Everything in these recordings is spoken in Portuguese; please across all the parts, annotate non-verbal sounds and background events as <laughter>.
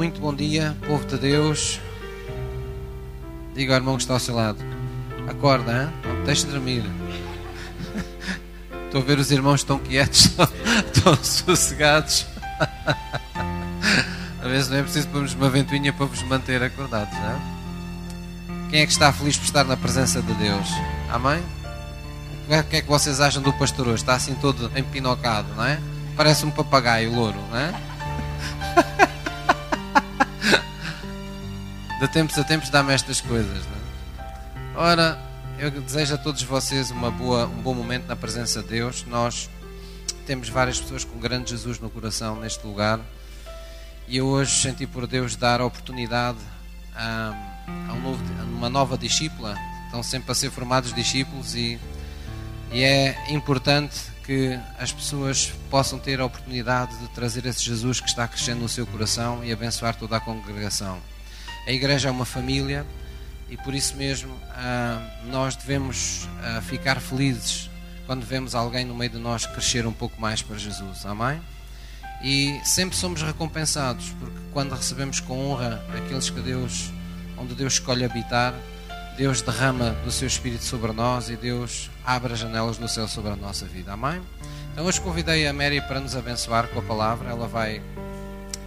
Muito bom dia, povo de Deus. Diga ao irmão que está ao seu lado: Acorda, hein? não deixe de dormir. <laughs> Estou a ver os irmãos estão quietos, <laughs> estão sossegados. <laughs> Às vezes não é preciso pôrmos uma ventoinha para vos manter acordados, não é? Quem é que está feliz por estar na presença de Deus? Amém? O que é que vocês acham do pastor hoje? Está assim todo empinocado, não é? Parece um papagaio louro, não é? De tempos a tempos dá-me estas coisas, é? Ora, eu desejo a todos vocês uma boa, um bom momento na presença de Deus. Nós temos várias pessoas com grande Jesus no coração neste lugar e eu hoje senti por Deus dar a oportunidade a, a, um novo, a uma nova discípula. Estão sempre a ser formados discípulos e, e é importante que as pessoas possam ter a oportunidade de trazer esse Jesus que está crescendo no seu coração e abençoar toda a congregação. A igreja é uma família e por isso mesmo nós devemos ficar felizes quando vemos alguém no meio de nós crescer um pouco mais para Jesus. Amém? E sempre somos recompensados, porque quando recebemos com honra aqueles que Deus, onde Deus escolhe habitar, Deus derrama do seu Espírito sobre nós e Deus abre as janelas do céu sobre a nossa vida. Amém? Então hoje convidei a Mary para nos abençoar com a palavra. Ela vai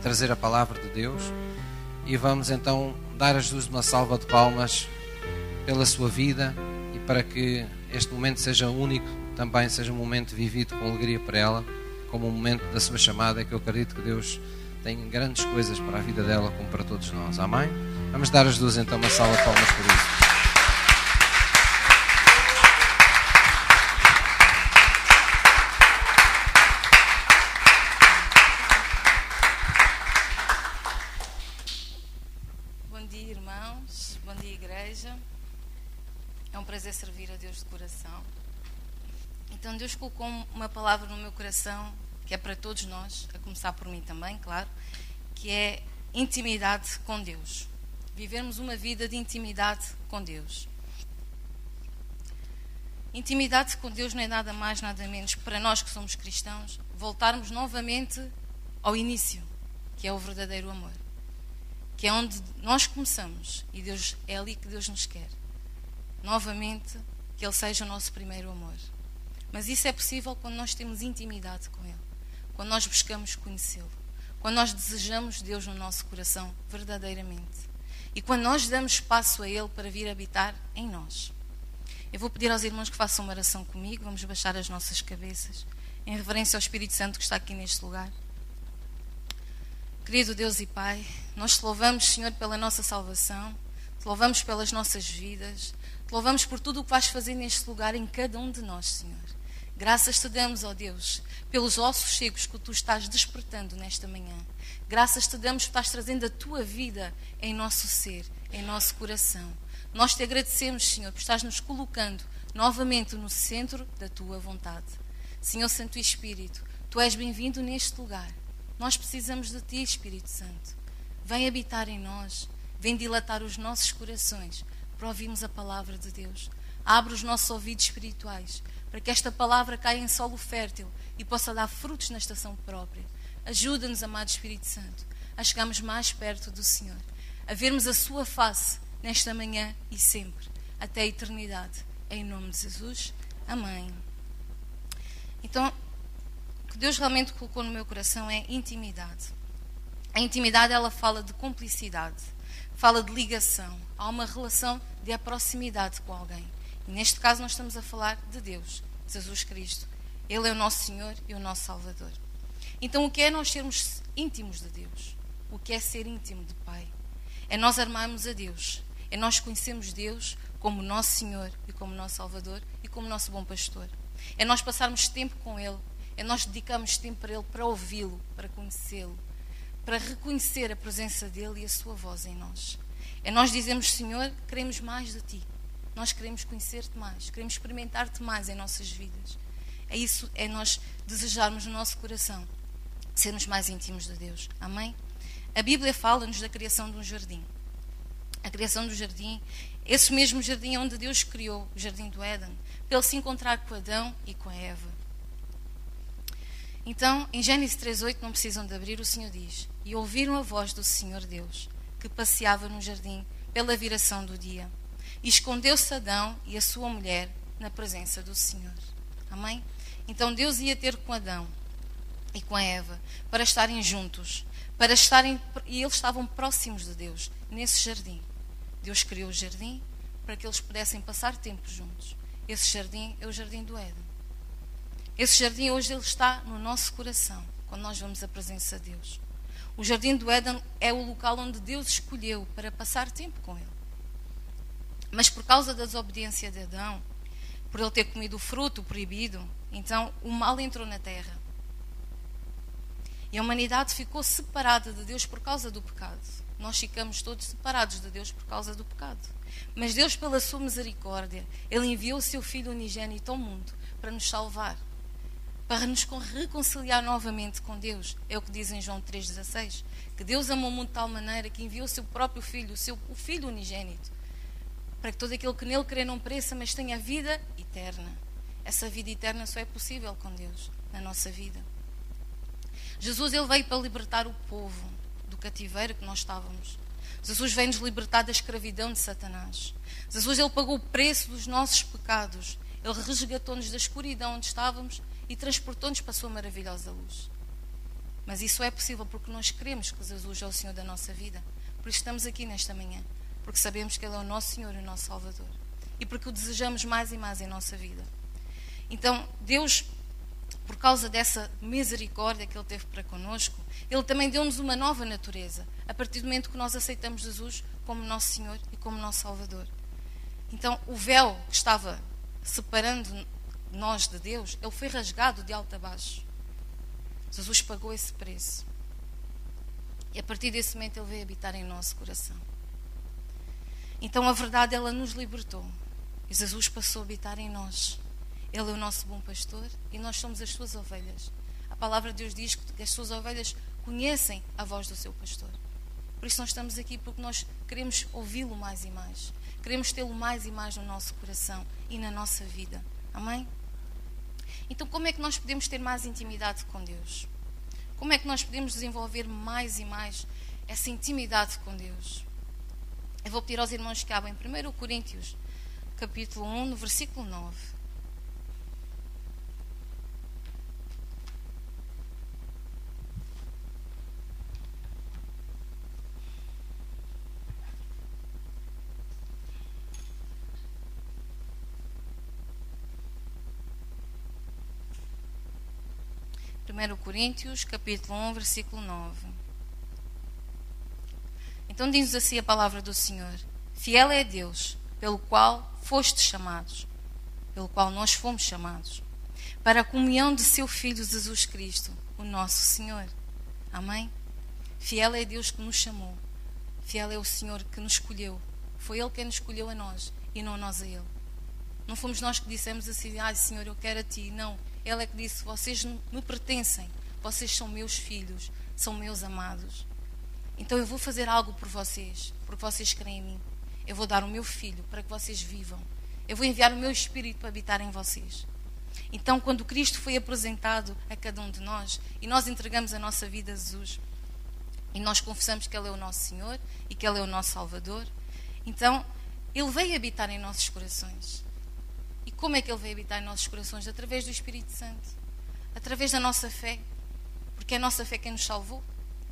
trazer a palavra de Deus e vamos então dar a Jesus uma salva de palmas pela sua vida e para que este momento seja único, também seja um momento vivido com alegria para ela como um momento da sua chamada, que eu acredito que Deus tem grandes coisas para a vida dela, como para todos nós. Amém? Vamos dar as duas então uma salva de palmas por isso. Bom dia, irmãos. Bom dia, igreja. É um prazer servir a Deus de coração. Então, Deus colocou uma palavra no meu coração que é para todos nós, a começar por mim também, claro, que é intimidade com Deus. Vivermos uma vida de intimidade com Deus. Intimidade com Deus não é nada mais, nada menos, para nós que somos cristãos, voltarmos novamente ao início, que é o verdadeiro amor. Que é onde nós começamos e Deus é ali que Deus nos quer. Novamente, que Ele seja o nosso primeiro amor. Mas isso é possível quando nós temos intimidade com Ele quando nós buscamos conhecê-lo, quando nós desejamos Deus no nosso coração verdadeiramente e quando nós damos espaço a Ele para vir habitar em nós. Eu vou pedir aos irmãos que façam uma oração comigo, vamos baixar as nossas cabeças em reverência ao Espírito Santo que está aqui neste lugar. Querido Deus e Pai, nós te louvamos, Senhor, pela nossa salvação, te louvamos pelas nossas vidas, te louvamos por tudo o que vais fazer neste lugar em cada um de nós, Senhor. Graças te damos, ó Deus, pelos ossos secos que tu estás despertando nesta manhã. Graças te damos por estás trazendo a tua vida em nosso ser, em nosso coração. Nós te agradecemos, Senhor, por estás nos colocando novamente no centro da tua vontade. Senhor Santo Espírito, tu és bem-vindo neste lugar. Nós precisamos de ti, Espírito Santo. Vem habitar em nós, vem dilatar os nossos corações para ouvirmos a palavra de Deus. Abre os nossos ouvidos espirituais para que esta palavra caia em solo fértil e possa dar frutos na estação própria. Ajuda-nos, amado Espírito Santo, a chegarmos mais perto do Senhor, a vermos a Sua face nesta manhã e sempre, até a eternidade. Em nome de Jesus. Amém. Então, o que Deus realmente colocou no meu coração é intimidade. A intimidade, ela fala de cumplicidade, fala de ligação. Há uma relação de proximidade com alguém. E neste caso nós estamos a falar de Deus, Jesus Cristo. Ele é o nosso Senhor e o nosso Salvador. Então o que é nós sermos íntimos de Deus? O que é ser íntimo de Pai? É nós armarmos a Deus. É nós conhecermos Deus como nosso Senhor e como nosso Salvador e como nosso bom pastor. É nós passarmos tempo com Ele. É nós dedicarmos tempo para Ele, para ouvi-lo, para conhecê-lo, para reconhecer a presença dEle e a Sua voz em nós. É nós dizemos, Senhor, queremos mais de Ti. Nós queremos conhecer-te mais, queremos experimentar-te mais em nossas vidas. É isso, é nós desejarmos no nosso coração sermos mais íntimos de Deus. Amém? A Bíblia fala-nos da criação de um jardim. A criação do jardim, esse mesmo jardim onde Deus criou, o jardim do Éden, para ele se encontrar com Adão e com Eva. Então, em Gênesis 3:8, não precisam de abrir, o Senhor diz: "E ouviram a voz do Senhor Deus, que passeava no jardim pela viração do dia. E escondeu-se Adão e a sua mulher na presença do Senhor." Amém? Então Deus ia ter com Adão e com Eva para estarem juntos, para estarem e eles estavam próximos de Deus nesse jardim. Deus criou o jardim para que eles pudessem passar tempo juntos. Esse jardim é o jardim do Éden. Esse jardim hoje ele está no nosso coração, quando nós vamos à presença de Deus. O jardim do Éden é o local onde Deus escolheu para passar tempo com ele. Mas por causa da desobediência de Adão, por ele ter comido o fruto proibido, então o mal entrou na terra. E a humanidade ficou separada de Deus por causa do pecado. Nós ficamos todos separados de Deus por causa do pecado. Mas Deus, pela sua misericórdia, Ele enviou o seu Filho unigênito ao mundo para nos salvar, para nos reconciliar novamente com Deus. É o que diz em João 3,16: que Deus amou o mundo de tal maneira que enviou o seu próprio Filho, o seu o Filho unigênito, para que todo aquele que nele crê não pereça, mas tenha vida eterna. Essa vida eterna só é possível com Deus na nossa vida. Jesus ele veio para libertar o povo do cativeiro que nós estávamos. Jesus veio nos libertar da escravidão de Satanás. Jesus ele pagou o preço dos nossos pecados. Ele resgatou-nos da escuridão onde estávamos e transportou-nos para a sua maravilhosa luz. Mas isso é possível porque nós queremos que Jesus é o Senhor da nossa vida. Por isso estamos aqui nesta manhã. Porque sabemos que Ele é o nosso Senhor e o nosso Salvador. E porque o desejamos mais e mais em nossa vida. Então, Deus por causa dessa misericórdia que Ele teve para conosco, Ele também deu-nos uma nova natureza, a partir do momento que nós aceitamos Jesus como nosso Senhor e como nosso Salvador. Então, o véu que estava separando nós de Deus, ele foi rasgado de alto a baixo. Jesus pagou esse preço. E a partir desse momento ele veio habitar em nosso coração. Então a verdade ela nos libertou. E Jesus passou a habitar em nós. Ele é o nosso bom pastor e nós somos as suas ovelhas. A palavra de Deus diz que as suas ovelhas conhecem a voz do seu pastor. Por isso nós estamos aqui porque nós queremos ouvi-lo mais e mais. Queremos tê-lo mais e mais no nosso coração e na nossa vida. Amém? Então, como é que nós podemos ter mais intimidade com Deus? Como é que nós podemos desenvolver mais e mais essa intimidade com Deus? Eu vou pedir aos irmãos que abrem 1 Coríntios, capítulo 1, no versículo 9. 1 Coríntios, capítulo 1, versículo 9. Então diz assim a palavra do Senhor: Fiel é Deus, pelo qual fostes chamados, pelo qual nós fomos chamados, para a comunhão de seu Filho Jesus Cristo, o nosso Senhor. Amém? Fiel é Deus que nos chamou. Fiel é o Senhor que nos escolheu. Foi Ele quem nos escolheu a nós e não nós a Ele. Não fomos nós que dissemos assim, ai ah, Senhor, eu quero a Ti. Não, ele é que disse: Vocês me pertencem, vocês são meus filhos, são meus amados. Então eu vou fazer algo por vocês, porque vocês creem em mim. Eu vou dar o meu filho para que vocês vivam. Eu vou enviar o meu espírito para habitar em vocês. Então, quando Cristo foi apresentado a cada um de nós e nós entregamos a nossa vida a Jesus e nós confessamos que Ele é o nosso Senhor e que Ele é o nosso Salvador, então Ele veio habitar em nossos corações. Como é que Ele veio habitar em nossos corações? Através do Espírito Santo. Através da nossa fé. Porque é a nossa fé quem nos salvou.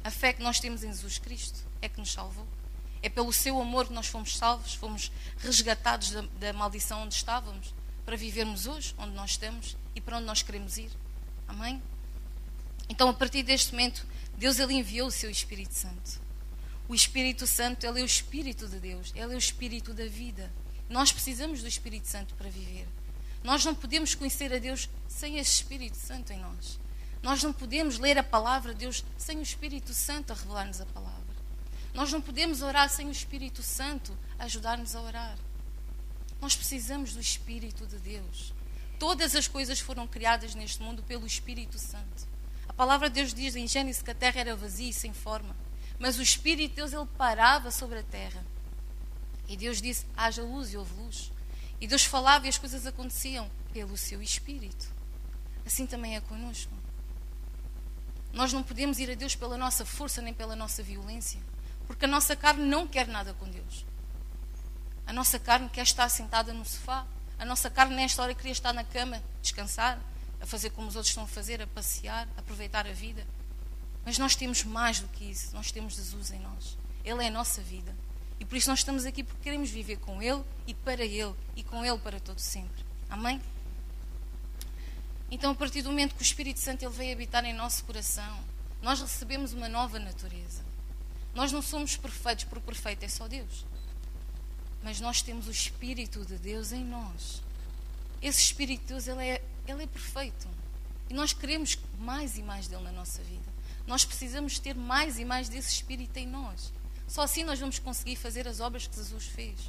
A fé que nós temos em Jesus Cristo é que nos salvou. É pelo seu amor que nós fomos salvos, fomos resgatados da, da maldição onde estávamos, para vivermos hoje, onde nós estamos e para onde nós queremos ir. Amém? Então, a partir deste momento, Deus ele enviou o seu Espírito Santo. O Espírito Santo, ele é o Espírito de Deus, ele é o Espírito da vida. Nós precisamos do Espírito Santo para viver. Nós não podemos conhecer a Deus sem esse Espírito Santo em nós. Nós não podemos ler a palavra de Deus sem o Espírito Santo a revelar-nos a palavra. Nós não podemos orar sem o Espírito Santo a ajudar-nos a orar. Nós precisamos do Espírito de Deus. Todas as coisas foram criadas neste mundo pelo Espírito Santo. A palavra de Deus diz em Gênesis que a terra era vazia e sem forma, mas o Espírito de Deus ele parava sobre a terra e Deus disse: haja luz e houve luz. E Deus falava e as coisas aconteciam pelo seu Espírito. Assim também é conosco. Nós não podemos ir a Deus pela nossa força nem pela nossa violência, porque a nossa carne não quer nada com Deus. A nossa carne quer estar sentada no sofá. A nossa carne, nesta hora, queria estar na cama, descansar, a fazer como os outros estão a fazer, a passear, a aproveitar a vida. Mas nós temos mais do que isso. Nós temos Jesus em nós. Ele é a nossa vida. E por isso nós estamos aqui porque queremos viver com Ele e para Ele e com Ele para todo sempre. Amém? Então, a partir do momento que o Espírito Santo ele veio habitar em nosso coração, nós recebemos uma nova natureza. Nós não somos perfeitos, porque perfeito é só Deus. Mas nós temos o Espírito de Deus em nós. Esse Espírito de Deus ele é, ele é perfeito. E nós queremos mais e mais dele na nossa vida. Nós precisamos ter mais e mais desse Espírito em nós. Só assim nós vamos conseguir fazer as obras que Jesus fez.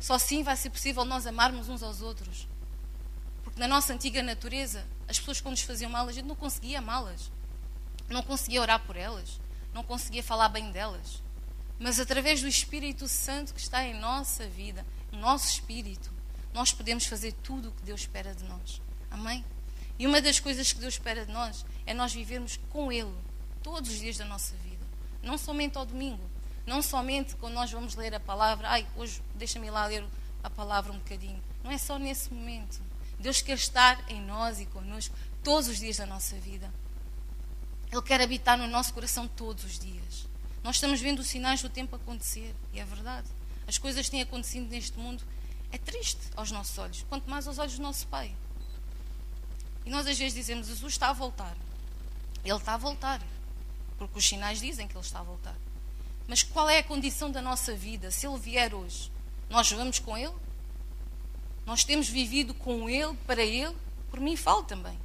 Só assim vai ser possível nós amarmos uns aos outros. Porque na nossa antiga natureza, as pessoas quando nos faziam mal, a gente não conseguia amá-las. Não conseguia orar por elas. Não conseguia falar bem delas. Mas através do Espírito Santo que está em nossa vida, no nosso espírito, nós podemos fazer tudo o que Deus espera de nós. Amém? E uma das coisas que Deus espera de nós é nós vivermos com Ele todos os dias da nossa vida. Não somente ao domingo. Não somente quando nós vamos ler a palavra. Ai, hoje deixa-me lá ler a palavra um bocadinho. Não é só nesse momento. Deus quer estar em nós e connosco todos os dias da nossa vida. Ele quer habitar no nosso coração todos os dias. Nós estamos vendo os sinais do tempo acontecer, e é verdade. As coisas têm acontecido neste mundo. É triste aos nossos olhos, quanto mais aos olhos do nosso Pai. E nós às vezes dizemos: Jesus está a voltar. Ele está a voltar, porque os sinais dizem que ele está a voltar. Mas qual é a condição da nossa vida? Se ele vier hoje, nós vamos com ele? Nós temos vivido com Ele, para Ele, por mim falo também.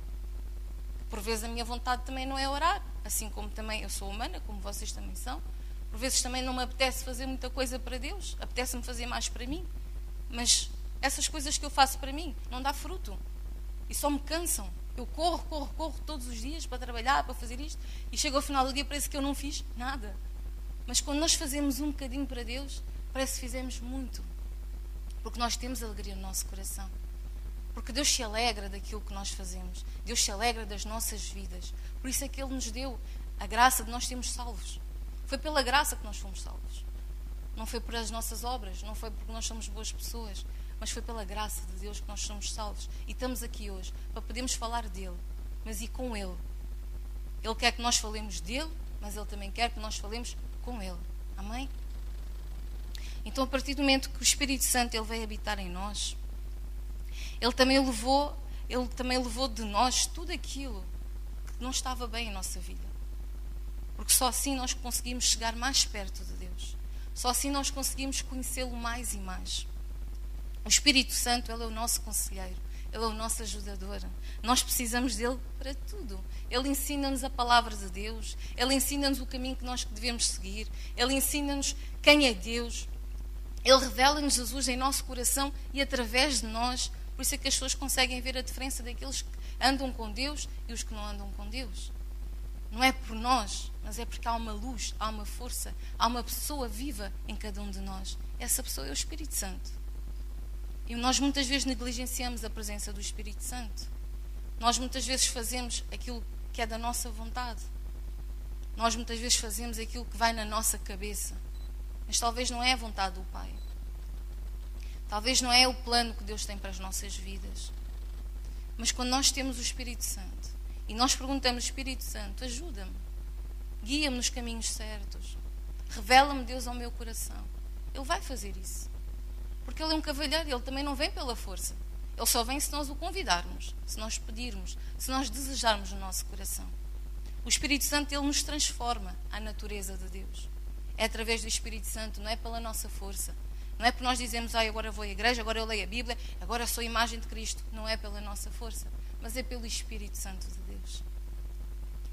Por vezes a minha vontade também não é orar, assim como também eu sou humana, como vocês também são. Por vezes também não me apetece fazer muita coisa para Deus, apetece-me fazer mais para mim. Mas essas coisas que eu faço para mim não dá fruto e só me cansam. Eu corro, corro, corro todos os dias para trabalhar, para fazer isto, e chego ao final do dia parece que eu não fiz nada. Mas quando nós fazemos um bocadinho para Deus, parece que fizemos muito. Porque nós temos alegria no nosso coração. Porque Deus se alegra daquilo que nós fazemos. Deus se alegra das nossas vidas. Por isso é que Ele nos deu a graça de nós sermos salvos. Foi pela graça que nós fomos salvos. Não foi por as nossas obras, não foi porque nós somos boas pessoas, mas foi pela graça de Deus que nós somos salvos. E estamos aqui hoje para podermos falar dele, mas e com Ele. Ele quer que nós falemos dele, mas Ele também quer que nós falemos com Ele. Amém? Então, a partir do momento que o Espírito Santo ele veio habitar em nós, ele também levou, ele também levou de nós tudo aquilo que não estava bem em nossa vida. Porque só assim nós conseguimos chegar mais perto de Deus. Só assim nós conseguimos conhecê-lo mais e mais. O Espírito Santo, ele é o nosso conselheiro, ele é o nosso ajudador. Nós precisamos dele para tudo. Ele ensina-nos a palavra de Deus, ele ensina-nos o caminho que nós devemos seguir, ele ensina-nos quem é Deus, ele revela-nos Jesus em nosso coração e através de nós. Por isso é que as pessoas conseguem ver a diferença daqueles que andam com Deus e os que não andam com Deus. Não é por nós, mas é porque há uma luz, há uma força, há uma pessoa viva em cada um de nós. Essa pessoa é o Espírito Santo. E nós muitas vezes negligenciamos a presença do Espírito Santo. Nós muitas vezes fazemos aquilo que é da nossa vontade. Nós muitas vezes fazemos aquilo que vai na nossa cabeça. Mas talvez não é a vontade do Pai. Talvez não é o plano que Deus tem para as nossas vidas. Mas quando nós temos o Espírito Santo e nós perguntamos, Espírito Santo, ajuda-me, guia-me nos caminhos certos, revela-me Deus ao meu coração. Ele vai fazer isso. Porque Ele é um cavalheiro Ele também não vem pela força. Ele só vem se nós o convidarmos, se nós pedirmos, se nós desejarmos no nosso coração. O Espírito Santo, Ele nos transforma à natureza de Deus é através do Espírito Santo, não é pela nossa força. Não é porque nós dizemos, ah, agora vou à igreja, agora eu leio a Bíblia, agora sou a imagem de Cristo. Não é pela nossa força, mas é pelo Espírito Santo de Deus.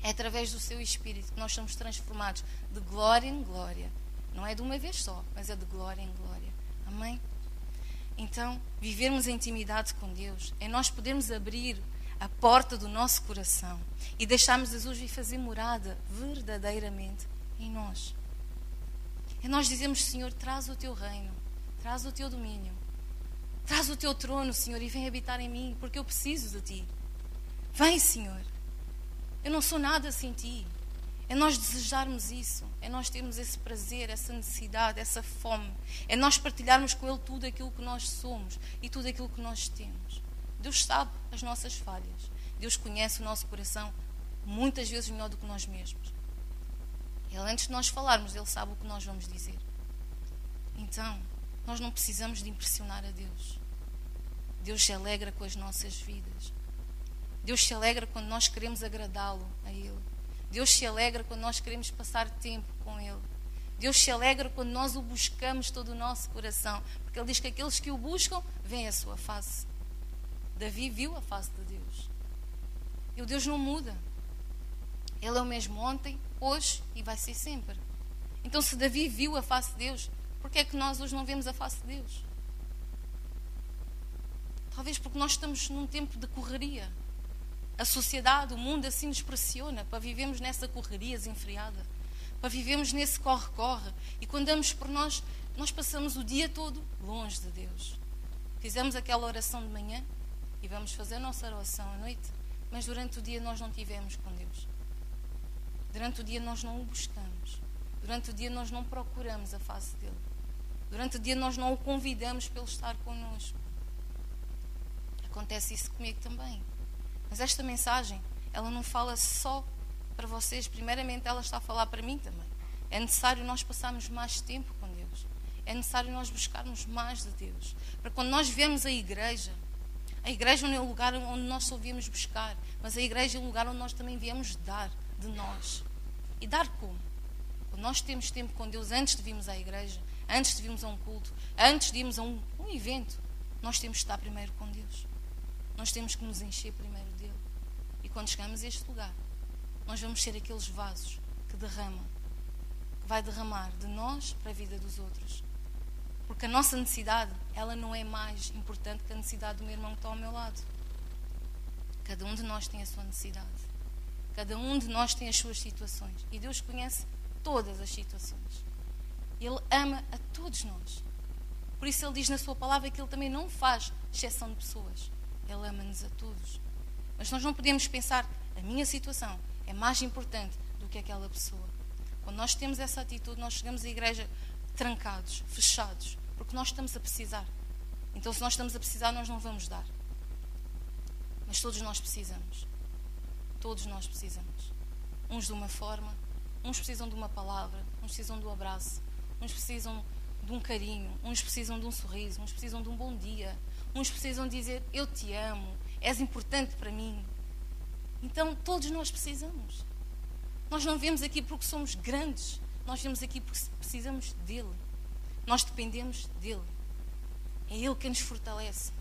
É através do seu Espírito que nós somos transformados de glória em glória. Não é de uma vez só, mas é de glória em glória. Amém? Então, vivermos em intimidade com Deus é nós podermos abrir a porta do nosso coração e deixarmos Jesus vir fazer morada verdadeiramente em nós. É nós dizemos, Senhor, traz o teu reino, traz o teu domínio, traz o teu trono, Senhor, e vem habitar em mim, porque eu preciso de ti. Vem, Senhor. Eu não sou nada sem ti. É nós desejarmos isso, é nós termos esse prazer, essa necessidade, essa fome. É nós partilharmos com Ele tudo aquilo que nós somos e tudo aquilo que nós temos. Deus sabe as nossas falhas. Deus conhece o nosso coração muitas vezes melhor do que nós mesmos. Ele, antes de nós falarmos, Ele sabe o que nós vamos dizer. Então, nós não precisamos de impressionar a Deus. Deus se alegra com as nossas vidas. Deus se alegra quando nós queremos agradá-lo a Ele. Deus se alegra quando nós queremos passar tempo com Ele. Deus se alegra quando nós o buscamos todo o nosso coração. Porque Ele diz que aqueles que o buscam veem a sua face. Davi viu a face de Deus. E o Deus não muda. Ele é o mesmo ontem, hoje e vai ser sempre. Então, se Davi viu a face de Deus, por que é que nós hoje não vemos a face de Deus? Talvez porque nós estamos num tempo de correria. A sociedade, o mundo assim nos pressiona para vivermos nessa correria desenfreada, para vivermos nesse corre-corre. E quando damos por nós, nós passamos o dia todo longe de Deus. Fizemos aquela oração de manhã e vamos fazer a nossa oração à noite, mas durante o dia nós não tivemos com Deus. Durante o dia nós não o buscamos. Durante o dia nós não procuramos a face dele. Durante o dia nós não o convidamos para ele estar connosco. Acontece isso comigo também. Mas esta mensagem, ela não fala só para vocês. Primeiramente, ela está a falar para mim também. É necessário nós passarmos mais tempo com Deus. É necessário nós buscarmos mais de Deus. Para quando nós vemos a igreja, a igreja não é o lugar onde nós só viemos buscar, mas a igreja é o lugar onde nós também viemos dar de nós. E dar como? Quando nós temos tempo com Deus antes de virmos à igreja, antes de virmos a um culto, antes de irmos a um, um evento, nós temos que estar primeiro com Deus. Nós temos que nos encher primeiro quando chegamos a este lugar, nós vamos ser aqueles vasos que derramam, que vai derramar de nós para a vida dos outros. Porque a nossa necessidade, ela não é mais importante que a necessidade do meu irmão que está ao meu lado. Cada um de nós tem a sua necessidade. Cada um de nós tem as suas situações. E Deus conhece todas as situações. Ele ama a todos nós. Por isso Ele diz na Sua palavra que Ele também não faz exceção de pessoas. Ele ama-nos a todos. Mas nós não podemos pensar, a minha situação é mais importante do que aquela pessoa. Quando nós temos essa atitude, nós chegamos à igreja trancados, fechados, porque nós estamos a precisar. Então, se nós estamos a precisar, nós não vamos dar. Mas todos nós precisamos. Todos nós precisamos. Uns de uma forma, uns precisam de uma palavra, uns precisam do abraço, uns precisam de um carinho, uns precisam de um sorriso, uns precisam de um bom dia, uns precisam dizer eu te amo, és importante para mim. Então todos nós precisamos. Nós não vemos aqui porque somos grandes, nós vemos aqui porque precisamos dele. Nós dependemos dele. É ele que nos fortalece.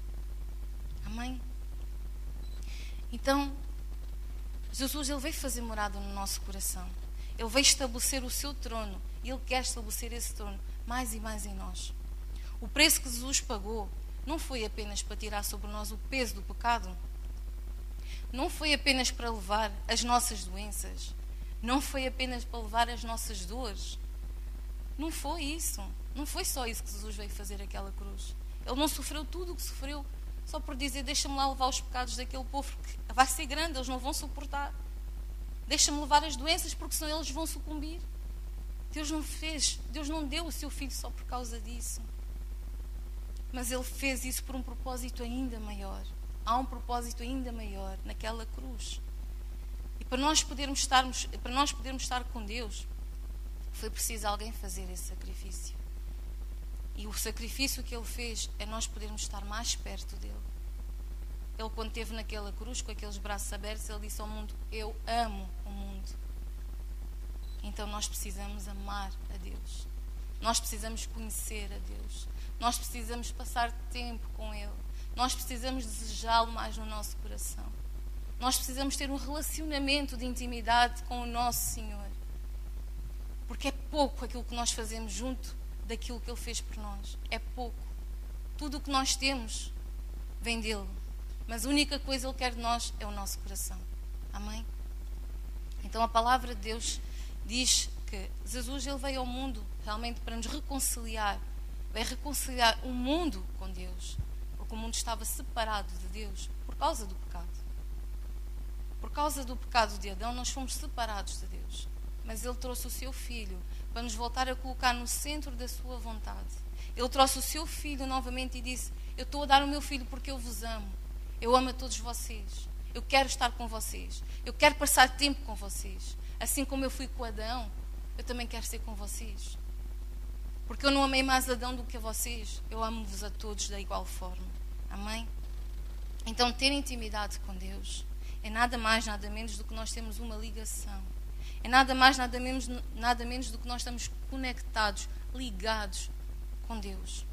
Amém? Então, Jesus ele veio fazer morada no nosso coração. Ele veio estabelecer o seu trono e ele quer estabelecer esse trono mais e mais em nós. O preço que Jesus pagou não foi apenas para tirar sobre nós o peso do pecado, não foi apenas para levar as nossas doenças, não foi apenas para levar as nossas dores. Não foi isso. Não foi só isso que Jesus veio fazer aquela cruz. Ele não sofreu tudo o que sofreu só por dizer: Deixa-me lá levar os pecados daquele povo, que vai ser grande, eles não vão suportar. Deixa-me levar as doenças, porque senão eles vão sucumbir. Deus não fez, Deus não deu o seu filho só por causa disso. Mas Ele fez isso por um propósito ainda maior. Há um propósito ainda maior naquela cruz. E para nós podermos estarmos, para nós podermos estar com Deus, foi preciso alguém fazer esse sacrifício. E o sacrifício que ele fez é nós podermos estar mais perto dele. Ele, quando esteve naquela cruz, com aqueles braços abertos, ele disse ao mundo: Eu amo o mundo. Então nós precisamos amar a Deus. Nós precisamos conhecer a Deus. Nós precisamos passar tempo com Ele. Nós precisamos desejá-lo mais no nosso coração. Nós precisamos ter um relacionamento de intimidade com o nosso Senhor. Porque é pouco aquilo que nós fazemos junto daquilo que Ele fez por nós. É pouco. Tudo o que nós temos vem dele. Mas a única coisa que Ele quer de nós é o nosso coração. Amém? Então a palavra de Deus diz que Jesus ele veio ao mundo realmente para nos reconciliar. Veio reconciliar o mundo com Deus. Porque o mundo estava separado de Deus por causa do pecado. Por causa do pecado de Adão, nós fomos separados de Deus. mas Ele trouxe o seu filho para nos voltar a colocar no centro da sua vontade. Ele trouxe o seu filho novamente e disse: Eu estou a dar o meu filho porque eu vos amo. Eu amo a todos vocês. Eu quero estar com vocês. Eu quero passar tempo com vocês. Assim como eu fui com Adão, eu também quero ser com vocês. Porque eu não amei mais Adão do que a vocês. Eu amo-vos a todos da igual forma. Amém? Então, ter intimidade com Deus é nada mais, nada menos do que nós temos uma ligação. É nada mais, nada menos, nada menos do que nós estamos conectados, ligados com Deus.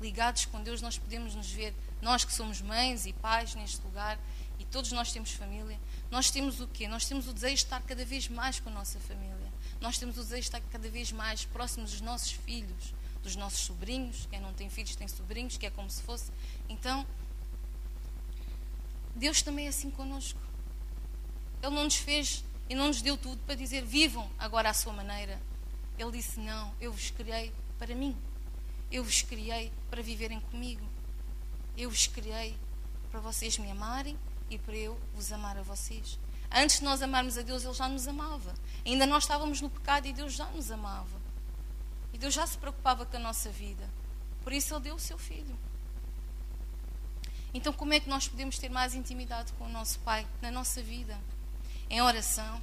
Ligados com Deus, nós podemos nos ver, nós que somos mães e pais neste lugar, e todos nós temos família, nós temos o quê? Nós temos o desejo de estar cada vez mais com a nossa família. Nós temos o desejo de estar cada vez mais próximos dos nossos filhos, dos nossos sobrinhos. Quem não tem filhos tem sobrinhos, que é como se fosse. Então, Deus também é assim conosco. Ele não nos fez e não nos deu tudo para dizer vivam agora à sua maneira. Ele disse: Não, eu vos criei para mim. Eu vos criei para viverem comigo. Eu vos criei para vocês me amarem e para eu vos amar a vocês. Antes de nós amarmos a Deus, Ele já nos amava. Ainda nós estávamos no pecado e Deus já nos amava. E Deus já se preocupava com a nossa vida. Por isso Ele deu o seu filho. Então, como é que nós podemos ter mais intimidade com o nosso Pai na nossa vida? Em oração,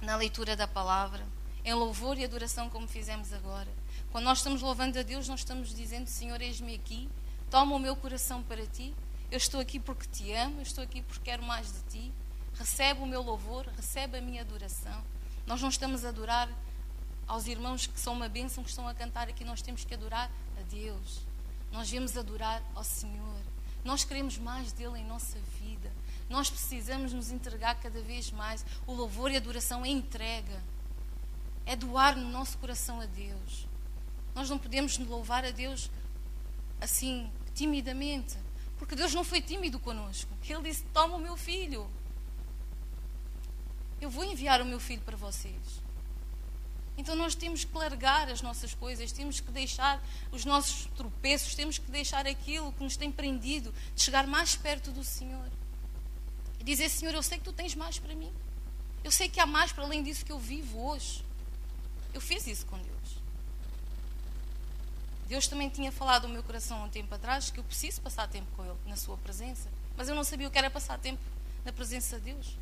na leitura da palavra, em louvor e adoração, como fizemos agora. Quando nós estamos louvando a Deus, nós estamos dizendo: Senhor, eis-me aqui, toma o meu coração para ti. Eu estou aqui porque te amo, eu estou aqui porque quero mais de ti. Recebe o meu louvor, recebe a minha adoração. Nós não estamos a adorar aos irmãos que são uma bênção, que estão a cantar aqui, nós temos que adorar a Deus. Nós viemos adorar ao Senhor. Nós queremos mais dele em nossa vida. Nós precisamos nos entregar cada vez mais. O louvor e a adoração é entrega. É doar no nosso coração a Deus. Nós não podemos louvar a Deus assim, timidamente. Porque Deus não foi tímido conosco. Ele disse: Toma o meu filho. Eu vou enviar o meu filho para vocês. Então nós temos que largar as nossas coisas, temos que deixar os nossos tropeços, temos que deixar aquilo que nos tem prendido, de chegar mais perto do Senhor. E dizer, Senhor, eu sei que tu tens mais para mim. Eu sei que há mais para além disso que eu vivo hoje. Eu fiz isso com Deus. Deus também tinha falado no meu coração há um tempo atrás que eu preciso passar tempo com Ele, na Sua presença. Mas eu não sabia o que era passar tempo na presença de Deus.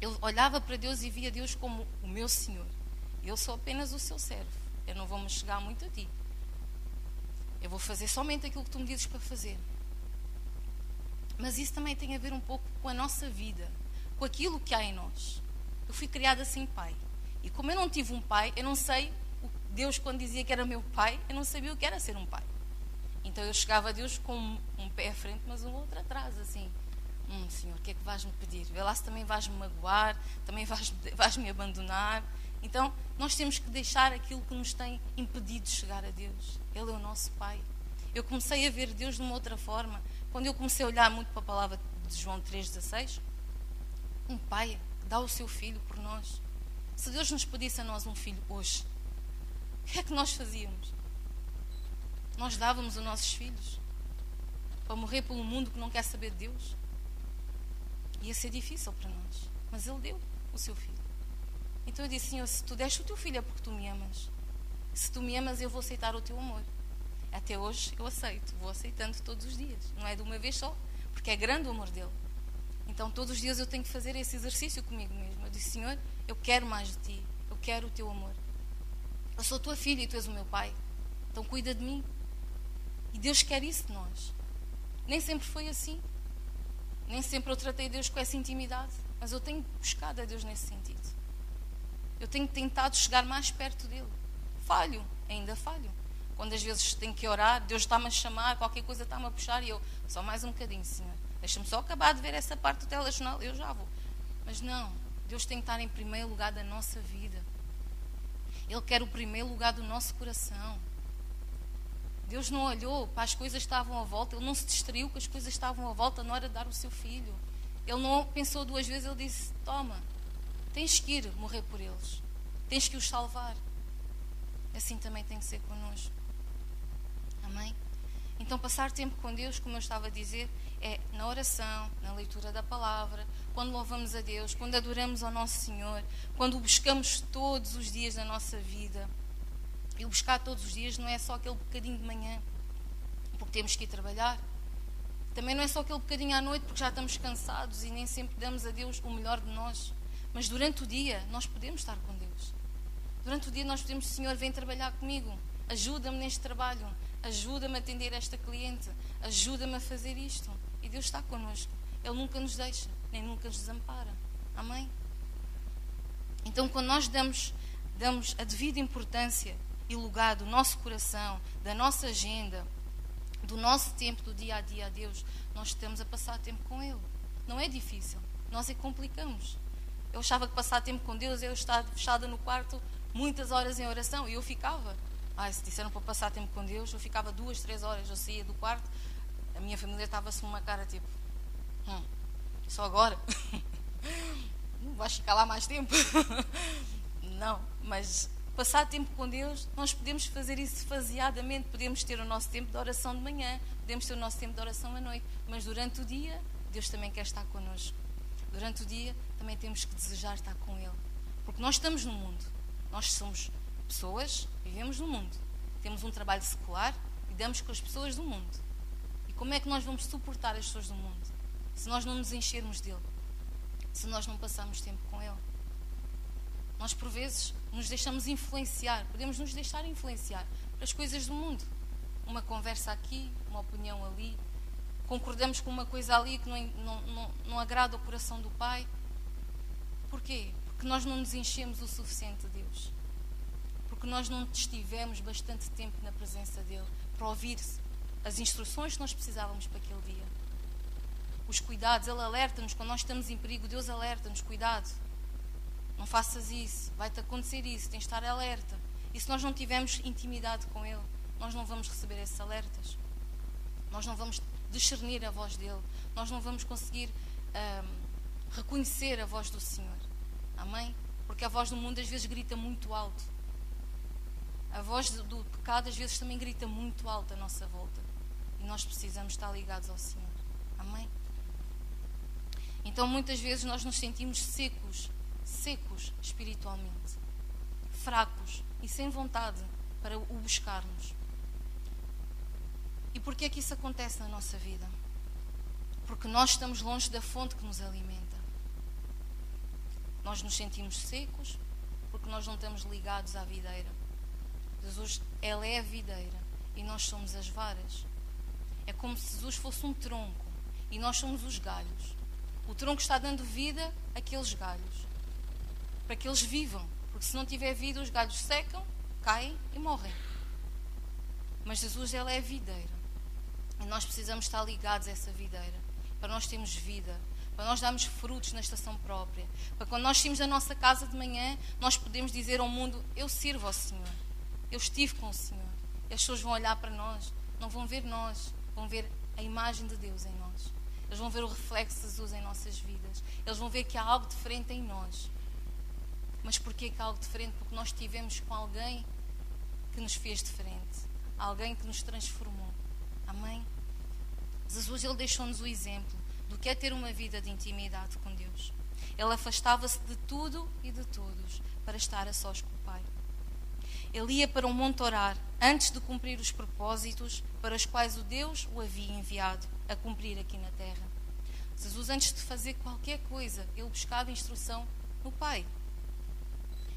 Eu olhava para Deus e via Deus como o meu Senhor. Eu sou apenas o seu servo. Eu não vou me chegar muito a ti. Eu vou fazer somente aquilo que tu me dizes para fazer. Mas isso também tem a ver um pouco com a nossa vida, com aquilo que há em nós. Eu fui criada sem pai. E como eu não tive um pai, eu não sei, Deus quando dizia que era meu pai, eu não sabia o que era ser um pai. Então eu chegava a Deus com um pé à frente, mas um outro atrás, assim. Hum, Senhor, o que é que vais-me pedir? Vê lá se também vais-me magoar, também vais-me vais -me abandonar. Então, nós temos que deixar aquilo que nos tem impedido de chegar a Deus. Ele é o nosso Pai. Eu comecei a ver Deus de uma outra forma. Quando eu comecei a olhar muito para a palavra de João 3,16, um pai dá o seu filho por nós. Se Deus nos pedisse a nós um filho hoje, o que é que nós fazíamos? Nós dávamos os nossos filhos para morrer pelo mundo que não quer saber de Deus? Ia ser difícil para nós. Mas Ele deu o seu filho. Então eu disse, Senhor, se tu deste o teu filho é porque tu me amas. Se tu me amas, eu vou aceitar o teu amor. Até hoje eu aceito, vou aceitando todos os dias. Não é de uma vez só, porque é grande o amor dele. Então todos os dias eu tenho que fazer esse exercício comigo mesmo. Eu disse, Senhor, eu quero mais de ti. Eu quero o teu amor. Eu sou tua filha e tu és o meu pai. Então cuida de mim. E Deus quer isso de nós. Nem sempre foi assim. Nem sempre eu tratei Deus com essa intimidade. Mas eu tenho buscado a Deus nesse sentido. Eu tenho tentado chegar mais perto dele. Falho, ainda falho. Quando às vezes tenho que orar, Deus está-me a chamar, qualquer coisa está-me a puxar e eu, só mais um bocadinho, Senhor. Deixa-me só acabar de ver essa parte do telejornal, eu já vou. Mas não, Deus tem que estar em primeiro lugar da nossa vida. Ele quer o primeiro lugar do nosso coração. Deus não olhou para as coisas que estavam à volta, Ele não se distraiu que as coisas estavam à volta na hora de dar o seu filho. Ele não pensou duas vezes, Ele disse: Toma, Tens que ir morrer por eles. Tens que os salvar. Assim também tem que ser connosco. Amém? Então, passar tempo com Deus, como eu estava a dizer, é na oração, na leitura da palavra, quando louvamos a Deus, quando adoramos ao nosso Senhor, quando o buscamos todos os dias da nossa vida. E o buscar todos os dias não é só aquele bocadinho de manhã, porque temos que ir trabalhar. Também não é só aquele bocadinho à noite, porque já estamos cansados e nem sempre damos a Deus o melhor de nós. Mas durante o dia, nós podemos estar com Deus. Durante o dia, nós podemos, Senhor, vem trabalhar comigo. Ajuda-me neste trabalho. Ajuda-me a atender esta cliente. Ajuda-me a fazer isto. E Deus está connosco. Ele nunca nos deixa, nem nunca nos desampara. Amém? Então, quando nós damos, damos a devida importância e lugar do nosso coração, da nossa agenda, do nosso tempo, do dia a dia a Deus, nós estamos a passar tempo com Ele. Não é difícil. Nós é que complicamos. Eu achava que passar tempo com Deus é eu estar fechada no quarto muitas horas em oração. E eu ficava. Ai, se disseram para passar tempo com Deus, eu ficava duas, três horas. Eu saía do quarto, a minha família estava-se uma cara tipo: hum, só agora? <laughs> Não vais ficar lá mais tempo? <laughs> Não, mas passar tempo com Deus, nós podemos fazer isso faseadamente. Podemos ter o nosso tempo de oração de manhã, podemos ter o nosso tempo de oração à noite, mas durante o dia, Deus também quer estar connosco. Durante o dia, também temos que desejar estar com Ele. Porque nós estamos no mundo. Nós somos pessoas, vivemos no mundo. Temos um trabalho secular e damos com as pessoas do mundo. E como é que nós vamos suportar as pessoas do mundo? Se nós não nos enchermos dele. Se nós não passarmos tempo com Ele. Nós, por vezes, nos deixamos influenciar. Podemos nos deixar influenciar pelas coisas do mundo. Uma conversa aqui, uma opinião ali, concordamos com uma coisa ali que não, não, não, não agrada o coração do Pai. Porquê? Porque nós não nos enchemos o suficiente de Deus. Porque nós não estivemos bastante tempo na presença dEle para ouvir as instruções que nós precisávamos para aquele dia. Os cuidados, Ele alerta-nos quando nós estamos em perigo. Deus alerta-nos: cuidado, não faças isso, vai-te acontecer isso, tens de estar alerta. E se nós não tivermos intimidade com Ele, nós não vamos receber esses alertas. Nós não vamos discernir a voz dele. Nós não vamos conseguir um, reconhecer a voz do Senhor. Amém? Porque a voz do mundo às vezes grita muito alto. A voz do pecado às vezes também grita muito alto à nossa volta. E nós precisamos estar ligados ao Senhor. Amém? Então muitas vezes nós nos sentimos secos, secos espiritualmente, fracos e sem vontade para o buscarmos. E porquê é que isso acontece na nossa vida? Porque nós estamos longe da fonte que nos alimenta. Nós nos sentimos secos porque nós não estamos ligados à videira. Jesus, ela é a videira e nós somos as varas. É como se Jesus fosse um tronco e nós somos os galhos. O tronco está dando vida àqueles galhos para que eles vivam, porque se não tiver vida, os galhos secam, caem e morrem. Mas Jesus, ela é a videira. E nós precisamos estar ligados a essa videira, para nós termos vida, para nós darmos frutos na estação própria, para quando nós saímos da nossa casa de manhã, nós podemos dizer ao mundo: Eu sirvo ao Senhor, eu estive com o Senhor. E as pessoas vão olhar para nós, não vão ver nós, vão ver a imagem de Deus em nós. Eles vão ver o reflexo de Jesus em nossas vidas. Eles vão ver que há algo diferente em nós. Mas porquê que algo diferente? Porque nós estivemos com alguém que nos fez diferente, alguém que nos transformou. Amém? Jesus ele deixou-nos o exemplo do que é ter uma vida de intimidade com Deus. Ele afastava-se de tudo e de todos para estar a sós com o Pai. Ele ia para um monte orar antes de cumprir os propósitos para os quais o Deus o havia enviado a cumprir aqui na terra. Jesus, antes de fazer qualquer coisa, ele buscava instrução no Pai.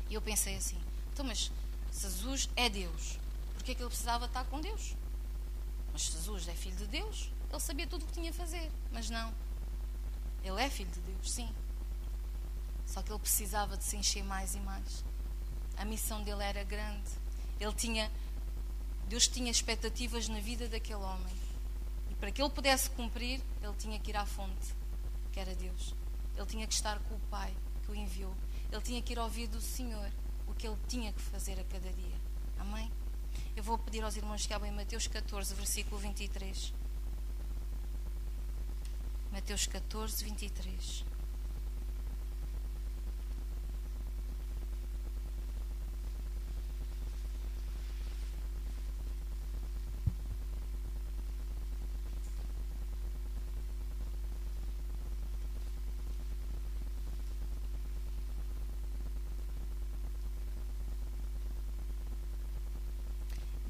E eu pensei assim: então, mas Jesus é Deus, por que é que ele precisava estar com Deus? Mas Jesus é filho de Deus, ele sabia tudo o que tinha a fazer, mas não. Ele é filho de Deus, sim. Só que ele precisava de se encher mais e mais. A missão dele era grande. Ele tinha Deus tinha expectativas na vida daquele homem. E para que ele pudesse cumprir, ele tinha que ir à fonte, que era Deus. Ele tinha que estar com o Pai que o enviou. Ele tinha que ir ouvir do Senhor o que ele tinha que fazer a cada dia. Amém? Eu vou pedir aos irmãos que abrem Mateus 14, versículo 23. Mateus 14, 23.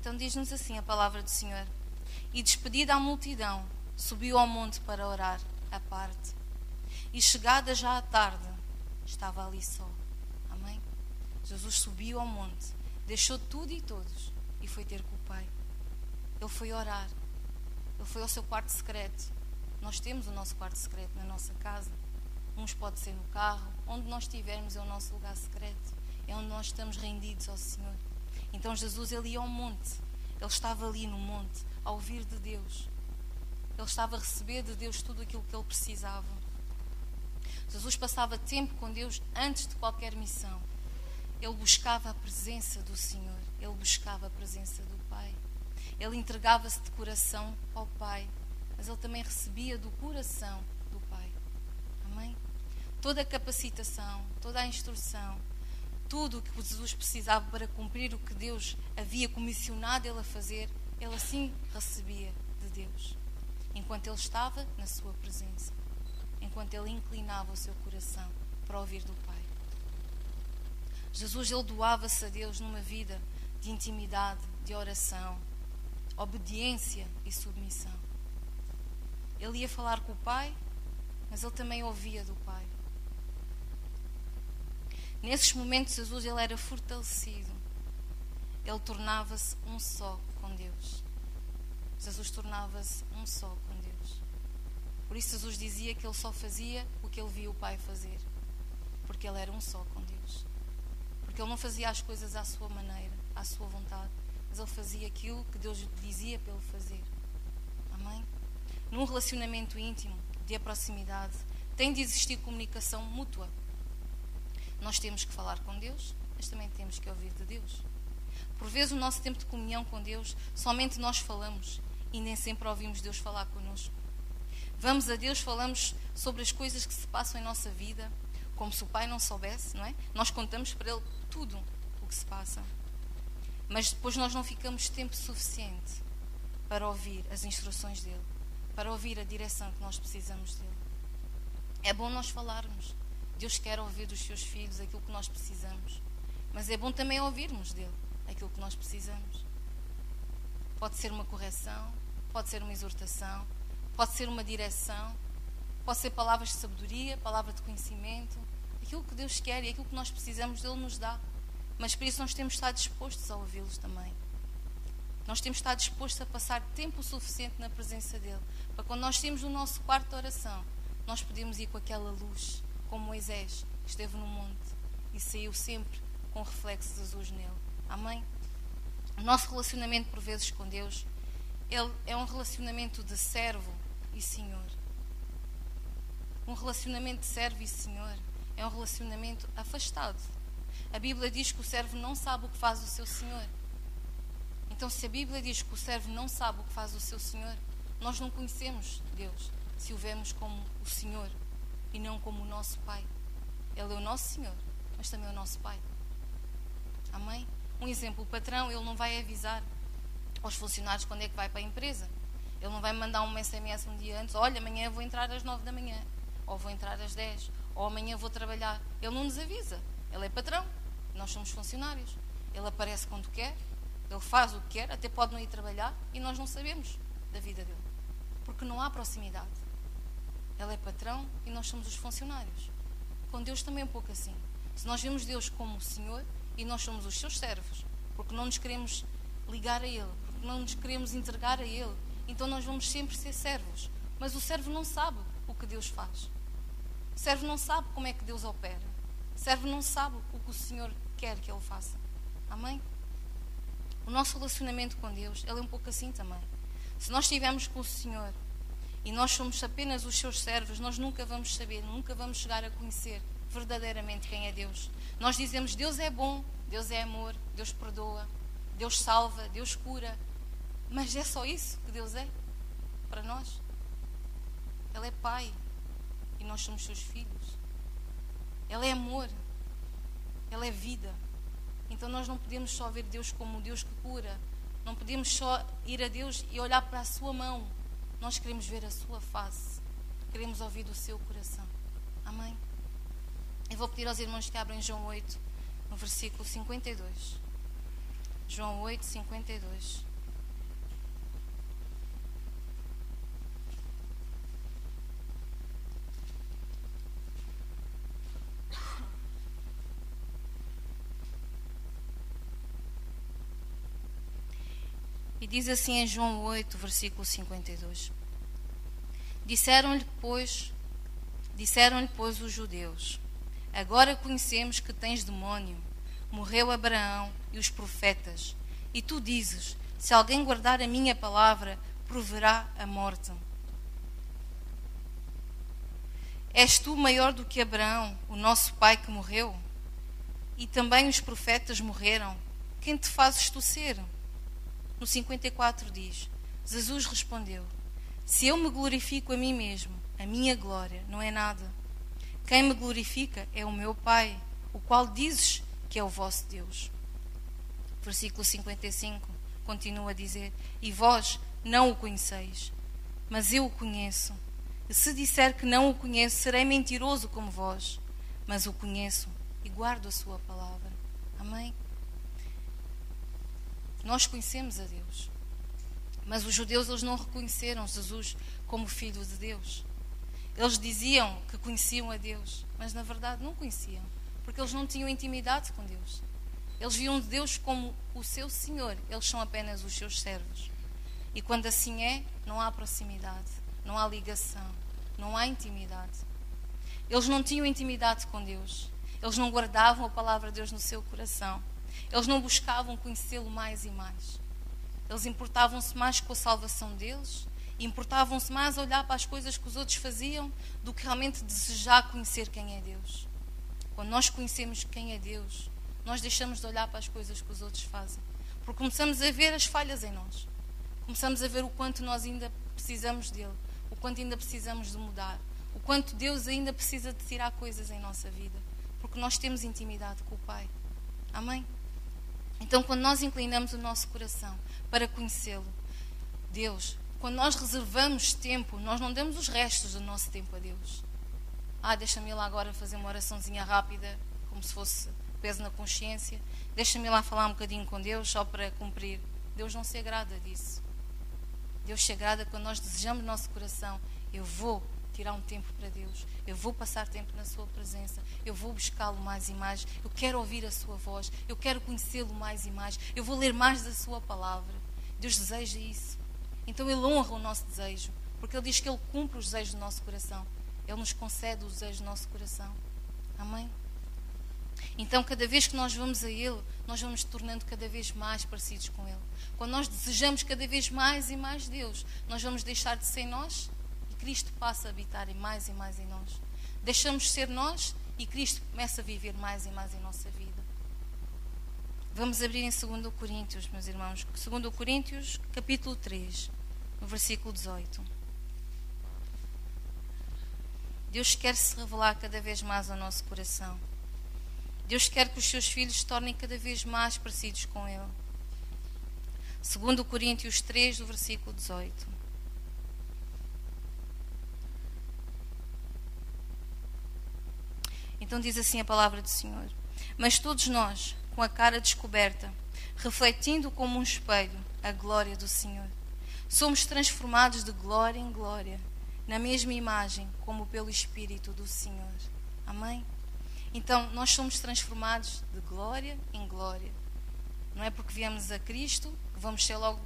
Então diz-nos assim a palavra do Senhor. E despedida a multidão, subiu ao monte para orar, à parte. E chegada já à tarde, estava ali só. Amém? Jesus subiu ao monte, deixou tudo e todos e foi ter com o Pai. Ele foi orar. Ele foi ao seu quarto secreto. Nós temos o nosso quarto secreto na nossa casa. Uns pode ser no carro, onde nós estivermos é o nosso lugar secreto. É onde nós estamos rendidos ao Senhor. Então Jesus ele ia ao monte. Ele estava ali no monte, a ouvir de Deus. Ele estava a receber de Deus tudo aquilo que ele precisava. Jesus passava tempo com Deus antes de qualquer missão. Ele buscava a presença do Senhor, ele buscava a presença do Pai. Ele entregava-se de coração ao Pai, mas ele também recebia do coração do Pai. Amém? Toda a capacitação, toda a instrução, tudo o que Jesus precisava para cumprir o que Deus havia comissionado ele a fazer, ele assim recebia de Deus, enquanto ele estava na sua presença enquanto ele inclinava o seu coração para ouvir do Pai. Jesus ele doava-se a Deus numa vida de intimidade, de oração, obediência e submissão. Ele ia falar com o Pai, mas ele também ouvia do Pai. Nesses momentos Jesus ele era fortalecido. Ele tornava-se um só com Deus. Jesus tornava-se um só com por isso Jesus dizia que ele só fazia o que ele via o Pai fazer. Porque ele era um só com Deus. Porque ele não fazia as coisas à sua maneira, à sua vontade. Mas ele fazia aquilo que Deus dizia para ele fazer. Amém? Num relacionamento íntimo, de proximidade, tem de existir comunicação mútua. Nós temos que falar com Deus, mas também temos que ouvir de Deus. Por vezes, o nosso tempo de comunhão com Deus, somente nós falamos e nem sempre ouvimos Deus falar connosco. Vamos a Deus, falamos sobre as coisas que se passam em nossa vida, como se o Pai não soubesse, não é? Nós contamos para Ele tudo o que se passa. Mas depois nós não ficamos tempo suficiente para ouvir as instruções dele, para ouvir a direção que nós precisamos dele. É bom nós falarmos. Deus quer ouvir dos seus filhos aquilo que nós precisamos. Mas é bom também ouvirmos dele aquilo que nós precisamos. Pode ser uma correção, pode ser uma exortação, pode ser uma direção, pode ser palavras de sabedoria, palavra de conhecimento. Aquilo que Deus quer e aquilo que nós precisamos, Ele nos dá. Mas por isso nós temos de estar dispostos a ouvi-los também. Nós temos de estar dispostos a passar tempo suficiente na presença dEle. Para quando nós temos o nosso quarto de oração, nós podemos ir com aquela luz, como Moisés, que esteve no monte e saiu sempre com o reflexo de Jesus nele. Amém? O nosso relacionamento, por vezes, com Deus, ele é um relacionamento de servo e Senhor. Um relacionamento de servo e Senhor é um relacionamento afastado. A Bíblia diz que o servo não sabe o que faz o seu Senhor. Então, se a Bíblia diz que o servo não sabe o que faz o seu Senhor, nós não conhecemos Deus se o vemos como o Senhor e não como o nosso Pai. Ele é o nosso Senhor, mas também é o nosso Pai. Amém? Um exemplo, o patrão, ele não vai avisar aos funcionários quando é que vai para a empresa. Ele não vai mandar um SMS um dia antes, olha, amanhã vou entrar às 9 da manhã, ou vou entrar às 10, ou amanhã vou trabalhar. Ele não nos avisa. Ele é patrão, nós somos funcionários. Ele aparece quando quer, ele faz o que quer, até pode não ir trabalhar e nós não sabemos da vida dele. Porque não há proximidade. Ele é patrão e nós somos os funcionários. Com Deus também é um pouco assim. Se nós vemos Deus como o Senhor e nós somos os seus servos, porque não nos queremos ligar a Ele, porque não nos queremos entregar a Ele, então nós vamos sempre ser servos. Mas o servo não sabe o que Deus faz. O servo não sabe como é que Deus opera. O servo não sabe o que o Senhor quer que ele faça. Amém? O nosso relacionamento com Deus, ele é um pouco assim também. Se nós estivermos com o Senhor e nós somos apenas os seus servos, nós nunca vamos saber, nunca vamos chegar a conhecer verdadeiramente quem é Deus. Nós dizemos Deus é bom, Deus é amor, Deus perdoa, Deus salva, Deus cura, mas é só isso que Deus é para nós. Ele é Pai e nós somos seus filhos. Ele é amor. Ele é vida. Então nós não podemos só ver Deus como o Deus que cura. Não podemos só ir a Deus e olhar para a sua mão. Nós queremos ver a sua face. Queremos ouvir do seu coração. Amém? Eu vou pedir aos irmãos que abrem João 8, no versículo 52. João 8, 52. Diz assim em João 8, versículo 52. Disseram-lhe, pois, disseram-lhe, pois, os judeus: Agora conhecemos que tens demônio. Morreu Abraão e os profetas. E tu dizes: Se alguém guardar a minha palavra, proverá a morte. És tu maior do que Abraão, o nosso pai que morreu? E também os profetas morreram. Quem te fazes tu ser? No 54 diz: Jesus respondeu: Se eu me glorifico a mim mesmo, a minha glória não é nada. Quem me glorifica é o meu Pai, o qual dizes que é o vosso Deus. Versículo 55 continua a dizer: E vós não o conheceis, mas eu o conheço. E se disser que não o conheço, serei mentiroso como vós, mas o conheço e guardo a sua palavra. Amém? Nós conhecemos a Deus. Mas os judeus eles não reconheceram Jesus como filho de Deus. Eles diziam que conheciam a Deus, mas na verdade não conheciam, porque eles não tinham intimidade com Deus. Eles viam Deus como o seu Senhor, eles são apenas os seus servos. E quando assim é, não há proximidade, não há ligação, não há intimidade. Eles não tinham intimidade com Deus, eles não guardavam a palavra de Deus no seu coração. Eles não buscavam conhecê-lo mais e mais. Eles importavam-se mais com a salvação deles importavam-se mais a olhar para as coisas que os outros faziam do que realmente desejar conhecer quem é Deus. Quando nós conhecemos quem é Deus, nós deixamos de olhar para as coisas que os outros fazem. Porque começamos a ver as falhas em nós. Começamos a ver o quanto nós ainda precisamos dele, o quanto ainda precisamos de mudar, o quanto Deus ainda precisa de tirar coisas em nossa vida. Porque nós temos intimidade com o Pai. Amém? Então, quando nós inclinamos o nosso coração para conhecê-lo, Deus, quando nós reservamos tempo, nós não damos os restos do nosso tempo a Deus. Ah, deixa-me lá agora fazer uma oraçãozinha rápida, como se fosse peso na consciência. Deixa-me lá falar um bocadinho com Deus só para cumprir. Deus não se agrada disso. Deus se agrada quando nós desejamos no nosso coração. Eu vou tirar um tempo para Deus. Eu vou passar tempo na Sua presença. Eu vou buscá-lo mais e mais. Eu quero ouvir a Sua voz. Eu quero conhecê-lo mais e mais. Eu vou ler mais da Sua palavra. Deus deseja isso. Então Ele honra o nosso desejo. Porque Ele diz que Ele cumpre os desejos do nosso coração. Ele nos concede os desejos do nosso coração. Amém? Então, cada vez que nós vamos a Ele, nós vamos tornando cada vez mais parecidos com Ele. Quando nós desejamos cada vez mais e mais Deus, nós vamos deixar de ser nós Cristo passa a habitar mais e mais em nós. Deixamos ser nós e Cristo começa a viver mais e mais em nossa vida. Vamos abrir em 2 Coríntios, meus irmãos. 2 Coríntios, capítulo 3, no versículo 18. Deus quer se revelar cada vez mais ao nosso coração. Deus quer que os seus filhos se tornem cada vez mais parecidos com Ele. 2 Coríntios 3, do versículo 18. Então diz assim a palavra do Senhor: Mas todos nós, com a cara descoberta, refletindo como um espelho a glória do Senhor, somos transformados de glória em glória, na mesma imagem como pelo Espírito do Senhor. Amém? Então, nós somos transformados de glória em glória. Não é porque viemos a Cristo que vamos ser logo.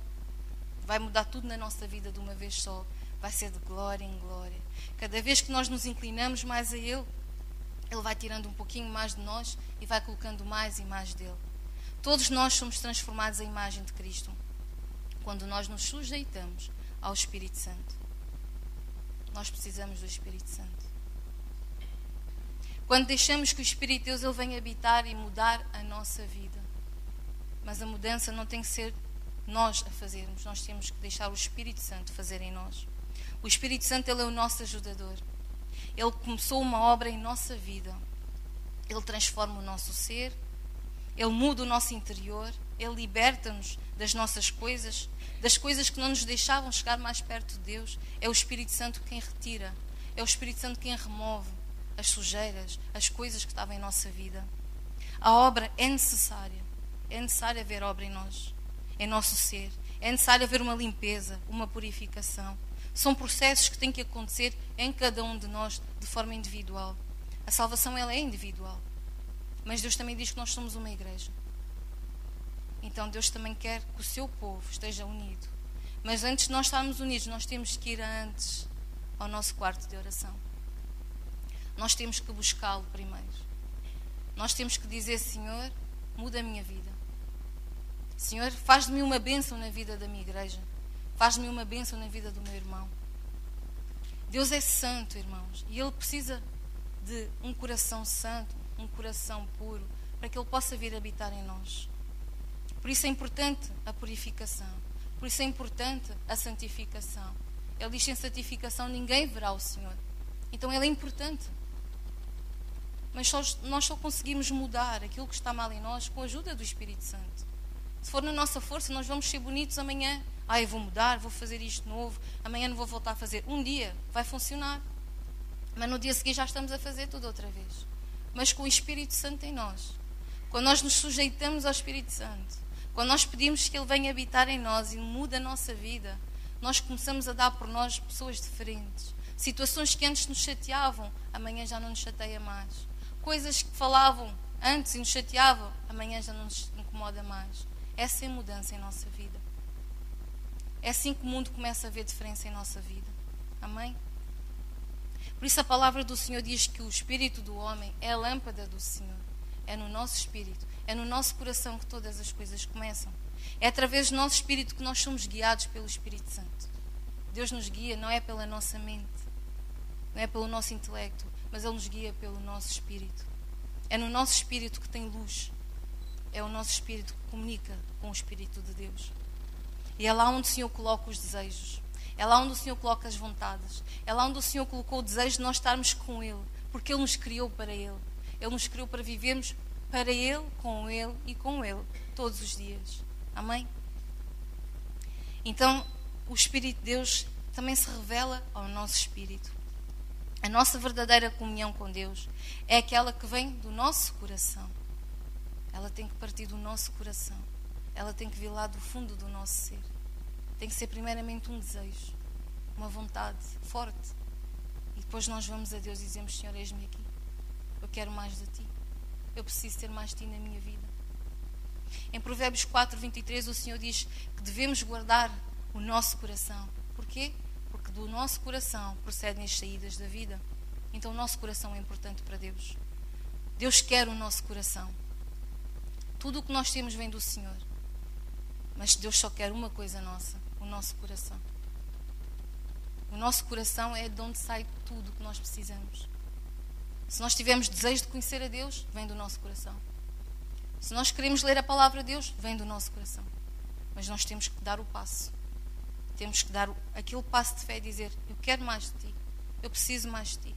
Vai mudar tudo na nossa vida de uma vez só. Vai ser de glória em glória. Cada vez que nós nos inclinamos mais a Ele, ele vai tirando um pouquinho mais de nós e vai colocando mais e mais dele. Todos nós somos transformados à imagem de Cristo quando nós nos sujeitamos ao Espírito Santo. Nós precisamos do Espírito Santo. Quando deixamos que o Espírito de Deus ele venha habitar e mudar a nossa vida. Mas a mudança não tem que ser nós a fazermos, nós temos que deixar o Espírito Santo fazer em nós. O Espírito Santo ele é o nosso ajudador. Ele começou uma obra em nossa vida. Ele transforma o nosso ser, Ele muda o nosso interior, Ele liberta-nos das nossas coisas, das coisas que não nos deixavam chegar mais perto de Deus. É o Espírito Santo quem retira, é o Espírito Santo quem remove as sujeiras, as coisas que estavam em nossa vida. A obra é necessária, é necessário haver obra em nós, em nosso ser. É necessário haver uma limpeza, uma purificação. São processos que têm que acontecer em cada um de nós de forma individual. A salvação ela é individual. Mas Deus também diz que nós somos uma igreja. Então Deus também quer que o seu povo esteja unido. Mas antes de nós estarmos unidos, nós temos que ir antes ao nosso quarto de oração. Nós temos que buscá-lo primeiro. Nós temos que dizer, Senhor, muda a minha vida. Senhor, faz de mim uma bênção na vida da minha igreja. Faz de mim uma bênção na vida do meu irmão. Deus é santo, irmãos, e Ele precisa de um coração santo, um coração puro, para que Ele possa vir habitar em nós. Por isso é importante a purificação. Por isso é importante a santificação. Ele diz: sem santificação ninguém verá o Senhor. Então ele é importante. Mas só, nós só conseguimos mudar aquilo que está mal em nós com a ajuda do Espírito Santo. Se for na nossa força, nós vamos ser bonitos amanhã. Ah, eu vou mudar, vou fazer isto novo. Amanhã não vou voltar a fazer. Um dia vai funcionar. Mas no dia seguinte já estamos a fazer tudo outra vez. Mas com o Espírito Santo em nós. Quando nós nos sujeitamos ao Espírito Santo, quando nós pedimos que Ele venha habitar em nós e muda a nossa vida, nós começamos a dar por nós pessoas diferentes. Situações que antes nos chateavam, amanhã já não nos chateia mais. Coisas que falavam antes e nos chateavam, amanhã já não nos incomoda mais. Essa é a mudança em nossa vida. É assim que o mundo começa a ver diferença em nossa vida. Amém? Por isso a palavra do Senhor diz que o espírito do homem é a lâmpada do Senhor. É no nosso espírito, é no nosso coração que todas as coisas começam. É através do nosso espírito que nós somos guiados pelo Espírito Santo. Deus nos guia não é pela nossa mente, não é pelo nosso intelecto, mas Ele nos guia pelo nosso espírito. É no nosso espírito que tem luz. É o nosso espírito que comunica com o Espírito de Deus. E é lá onde o Senhor coloca os desejos. É lá onde o Senhor coloca as vontades. É lá onde o Senhor colocou o desejo de nós estarmos com Ele. Porque Ele nos criou para Ele. Ele nos criou para vivermos para Ele, com Ele e com Ele, todos os dias. Amém? Então, o Espírito de Deus também se revela ao nosso espírito. A nossa verdadeira comunhão com Deus é aquela que vem do nosso coração. Ela tem que partir do nosso coração. Ela tem que vir lá do fundo do nosso ser. Tem que ser primeiramente um desejo, uma vontade forte. E depois nós vamos a Deus e dizemos: Senhor, eis-me aqui. Eu quero mais de ti. Eu preciso ter mais de ti na minha vida. Em Provérbios 4, 23, o Senhor diz que devemos guardar o nosso coração. Porquê? Porque do nosso coração procedem as saídas da vida. Então o nosso coração é importante para Deus. Deus quer o nosso coração. Tudo o que nós temos vem do Senhor. Mas Deus só quer uma coisa nossa: o nosso coração. O nosso coração é de onde sai tudo o que nós precisamos. Se nós tivermos desejo de conhecer a Deus, vem do nosso coração. Se nós queremos ler a palavra de Deus, vem do nosso coração. Mas nós temos que dar o passo. Temos que dar aquele passo de fé e dizer: Eu quero mais de ti. Eu preciso mais de ti.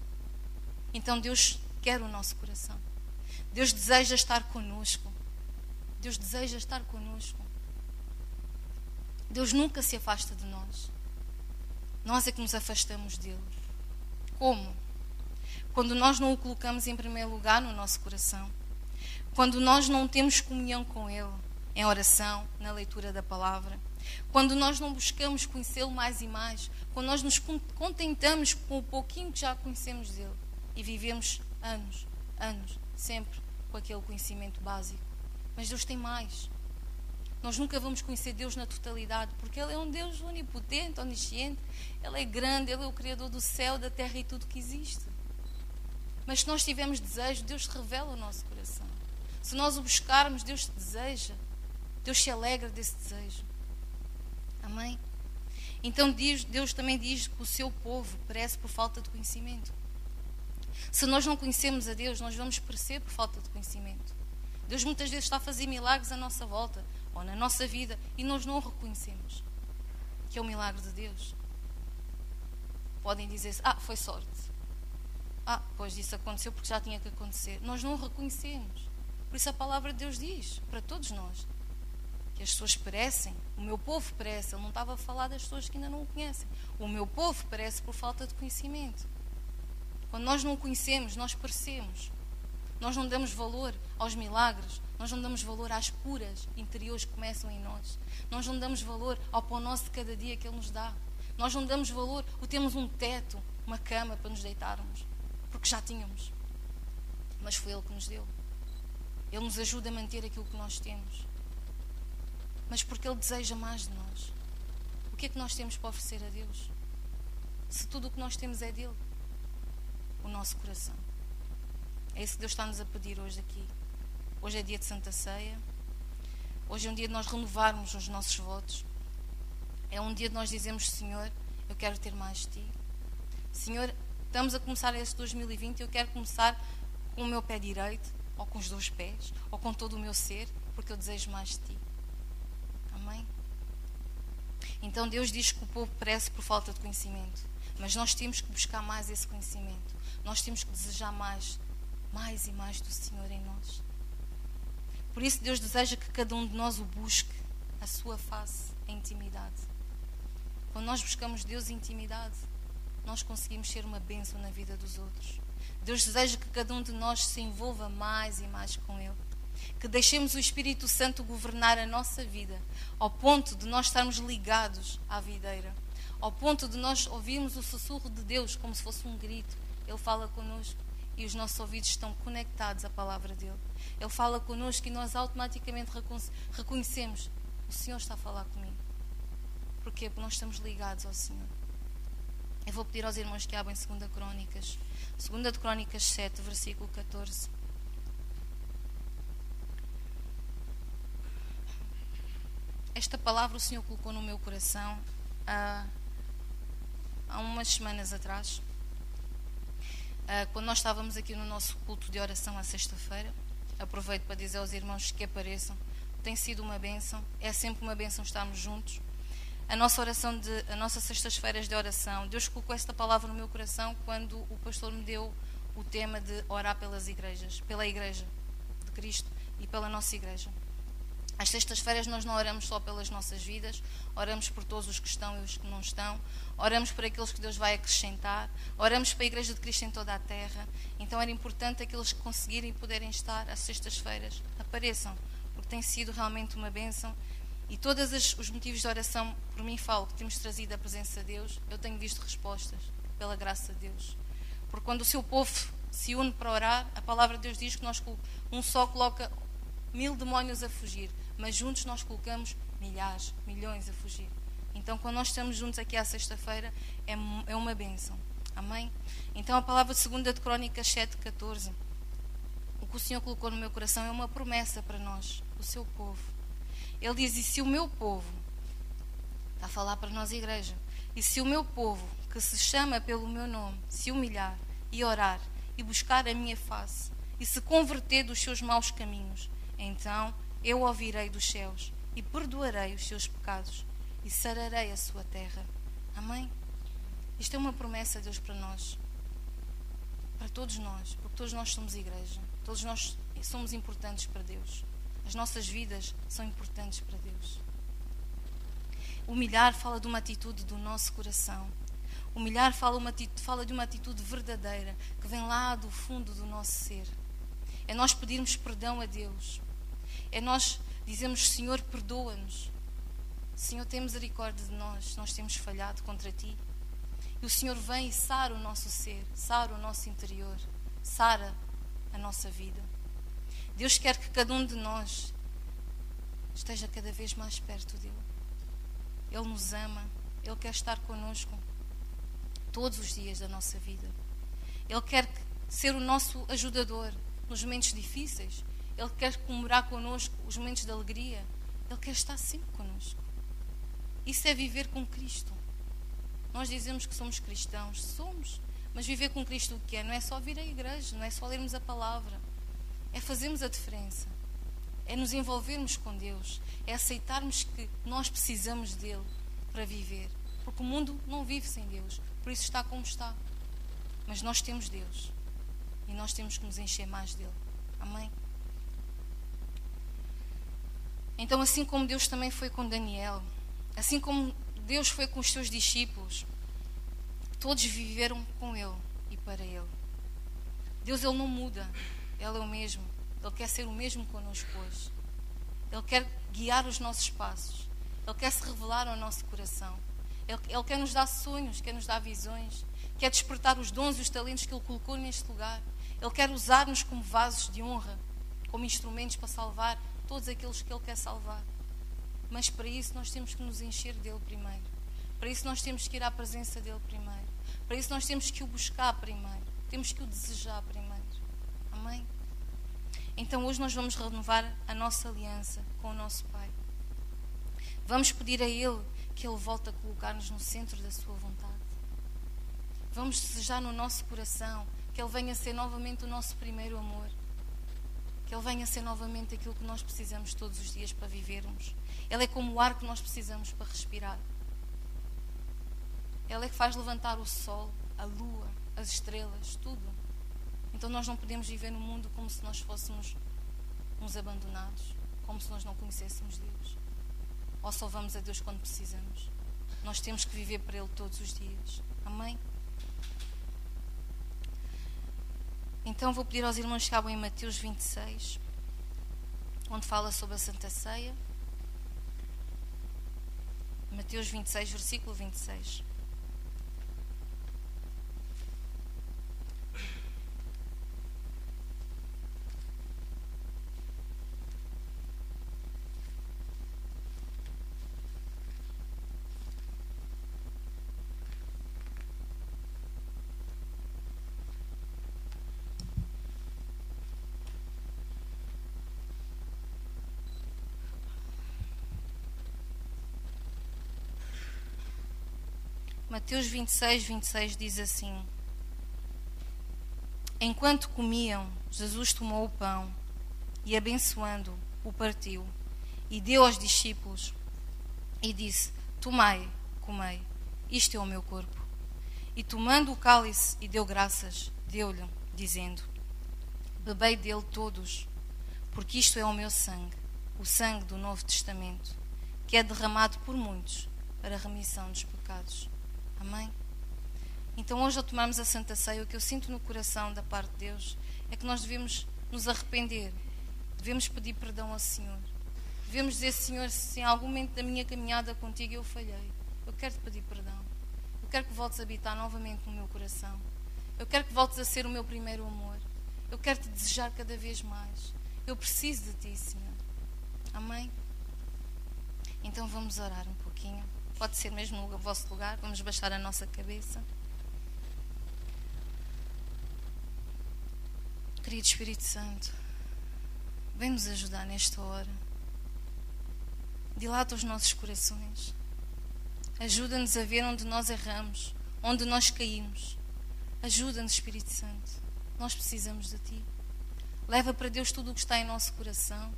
Então Deus quer o nosso coração. Deus deseja estar conosco. Deus deseja estar conosco. Deus nunca se afasta de nós. Nós é que nos afastamos dele. Como? Quando nós não o colocamos em primeiro lugar no nosso coração quando nós não temos comunhão com Ele, em oração, na leitura da palavra, quando nós não buscamos conhecê-lo mais e mais, quando nós nos contentamos com o pouquinho que já conhecemos dele e vivemos anos, anos, sempre com aquele conhecimento básico. Mas Deus tem mais. Nós nunca vamos conhecer Deus na totalidade, porque Ele é um Deus onipotente, onisciente. Ele é grande, Ele é o Criador do céu, da terra e tudo que existe. Mas se nós tivermos desejo, Deus revela o nosso coração. Se nós o buscarmos, Deus deseja. Deus se alegra desse desejo. Amém? Então Deus também diz que o seu povo perece por falta de conhecimento. Se nós não conhecemos a Deus, nós vamos perecer por falta de conhecimento. Deus muitas vezes está a fazer milagres à nossa volta ou na nossa vida e nós não reconhecemos. Que é o milagre de Deus. Podem dizer ah, foi sorte. Ah, pois isso aconteceu porque já tinha que acontecer. Nós não o reconhecemos. Por isso a palavra de Deus diz para todos nós que as pessoas perecem, o meu povo perece. Ele não estava a falar das pessoas que ainda não o conhecem. O meu povo perece por falta de conhecimento. Quando nós não o conhecemos, nós perecemos. Nós não damos valor aos milagres, Nós não damos valor às puras interiores que começam em nós. Nós não damos valor ao pão nosso de cada dia que Ele nos dá. Nós não damos valor, o temos um teto, uma cama para nos deitarmos, porque já tínhamos. Mas foi Ele que nos deu. Ele nos ajuda a manter aquilo que nós temos. Mas porque Ele deseja mais de nós. O que é que nós temos para oferecer a Deus? Se tudo o que nós temos é dele, o nosso coração. É isso que Deus está-nos a pedir hoje aqui. Hoje é dia de Santa Ceia. Hoje é um dia de nós renovarmos os nossos votos. É um dia de nós dizermos, Senhor, eu quero ter mais de Ti. Senhor, estamos a começar esse 2020 eu quero começar com o meu pé direito, ou com os dois pés, ou com todo o meu ser, porque eu desejo mais de Ti. Amém? Então Deus diz que o povo perece por falta de conhecimento, mas nós temos que buscar mais esse conhecimento. Nós temos que desejar mais, mais e mais do Senhor em nós. Por isso Deus deseja que cada um de nós o busque, a sua face, a intimidade. Quando nós buscamos Deus em intimidade, nós conseguimos ser uma bênção na vida dos outros. Deus deseja que cada um de nós se envolva mais e mais com Ele. Que deixemos o Espírito Santo governar a nossa vida, ao ponto de nós estarmos ligados à videira, ao ponto de nós ouvirmos o sussurro de Deus como se fosse um grito. Ele fala connosco e os nossos ouvidos estão conectados à palavra dele. Ele fala connosco e nós automaticamente reconhecemos: o Senhor está a falar comigo. Porquê? Porque nós estamos ligados ao Senhor. Eu vou pedir aos irmãos que abrem 2 Crônicas, 2 de Crônicas 7, versículo 14. Esta palavra o Senhor colocou no meu coração há, há umas semanas atrás, quando nós estávamos aqui no nosso culto de oração à sexta-feira. Aproveito para dizer aos irmãos que apareçam. Tem sido uma bênção, é sempre uma bênção estarmos juntos a nossa oração de a nossa sextas-feiras de oração. Deus colocou esta palavra no meu coração quando o pastor me deu o tema de orar pelas igrejas, pela igreja de Cristo e pela nossa igreja. Às sextas-feiras nós não oramos só pelas nossas vidas, oramos por todos os que estão e os que não estão, oramos por aqueles que Deus vai acrescentar, oramos para a Igreja de Cristo em toda a terra. Então era importante aqueles que conseguirem e puderem estar às sextas-feiras apareçam, porque tem sido realmente uma bênção e todos os motivos de oração, por mim falo, que temos trazido a presença de Deus, eu tenho visto respostas, pela graça de Deus. Porque quando o seu povo se une para orar, a palavra de Deus diz que nós, um só coloca mil demónios a fugir, mas juntos nós colocamos milhares, milhões a fugir. Então, quando nós estamos juntos aqui à sexta-feira, é, é uma bênção. Amém? Então, a palavra segunda de Crônicas 7, 14. O que o Senhor colocou no meu coração é uma promessa para nós, o seu povo. Ele diz: E se o meu povo, está a falar para nós, igreja, e se o meu povo, que se chama pelo meu nome, se humilhar e orar e buscar a minha face e se converter dos seus maus caminhos, então eu ouvirei dos céus e perdoarei os seus pecados e sararei a sua terra. Amém? Isto é uma promessa de Deus para nós, para todos nós, porque todos nós somos igreja, todos nós somos importantes para Deus. As nossas vidas são importantes para Deus. Humilhar fala de uma atitude do nosso coração. Humilhar fala, uma, fala de uma atitude verdadeira que vem lá do fundo do nosso ser. É nós pedirmos perdão a Deus. É nós dizermos: Senhor, perdoa-nos. Senhor, tem misericórdia de nós. Nós temos falhado contra ti. E o Senhor vem e sara o nosso ser, sara o nosso interior, sara a nossa vida. Deus quer que cada um de nós esteja cada vez mais perto dele. Ele nos ama, Ele quer estar conosco todos os dias da nossa vida. Ele quer ser o nosso ajudador nos momentos difíceis. Ele quer comemorar connosco os momentos de alegria. Ele quer estar sempre conosco. Isso é viver com Cristo. Nós dizemos que somos cristãos, somos, mas viver com Cristo o que é? Não é só vir à igreja, não é só lermos a palavra, é fazermos a diferença, é nos envolvermos com Deus, é aceitarmos que nós precisamos dele para viver. Porque o mundo não vive sem Deus, por isso está como está. Mas nós temos Deus e nós temos que nos encher mais dele. Amém? Então, assim como Deus também foi com Daniel, assim como Deus foi com os seus discípulos, todos viveram com Ele e para Ele. Deus, Ele não muda. Ele é o mesmo. Ele quer ser o mesmo connosco hoje. Ele quer guiar os nossos passos. Ele quer se revelar ao nosso coração. Ele, Ele quer nos dar sonhos, quer nos dar visões, quer despertar os dons e os talentos que Ele colocou neste lugar. Ele quer usar-nos como vasos de honra, como instrumentos para salvar todos aqueles que Ele quer salvar. Mas para isso nós temos que nos encher dele primeiro. Para isso nós temos que ir à presença dele primeiro. Para isso nós temos que o buscar primeiro. Temos que o desejar primeiro. Amém? Então hoje nós vamos renovar a nossa aliança com o nosso Pai. Vamos pedir a Ele que Ele volte a colocar-nos no centro da Sua vontade. Vamos desejar no nosso coração que Ele venha ser novamente o nosso primeiro amor. Que Ele venha ser novamente aquilo que nós precisamos todos os dias para vivermos. Ele é como o ar que nós precisamos para respirar. Ele é que faz levantar o sol, a lua, as estrelas, tudo. Então nós não podemos viver no mundo como se nós fôssemos uns abandonados, como se nós não conhecêssemos Deus. Ou só vamos a Deus quando precisamos. Nós temos que viver para Ele todos os dias. Amém? Então vou pedir aos irmãos que abram em Mateus 26, onde fala sobre a Santa Ceia. Mateus 26, versículo 26. Mateus 26, 26 diz assim: Enquanto comiam, Jesus tomou o pão e, abençoando, o partiu e deu aos discípulos e disse: Tomai, comei, isto é o meu corpo. E tomando o cálice e deu graças, deu-lhe, dizendo: Bebei dele todos, porque isto é o meu sangue, o sangue do Novo Testamento, que é derramado por muitos para a remissão dos pecados. Amém? Então, hoje, ao tomarmos a Santa Ceia, o que eu sinto no coração da parte de Deus é que nós devemos nos arrepender, devemos pedir perdão ao Senhor. Devemos dizer, Senhor, se em algum momento da minha caminhada contigo eu falhei, eu quero te pedir perdão. Eu quero que voltes a habitar novamente no meu coração. Eu quero que voltes a ser o meu primeiro amor. Eu quero te desejar cada vez mais. Eu preciso de ti, Senhor. Amém? Então vamos orar um pouquinho. Pode ser mesmo no vosso lugar. Vamos baixar a nossa cabeça. Querido Espírito Santo, vem nos ajudar nesta hora. Dilata os nossos corações. Ajuda-nos a ver onde nós erramos, onde nós caímos. Ajuda-nos, Espírito Santo. Nós precisamos de Ti. Leva para Deus tudo o que está em nosso coração.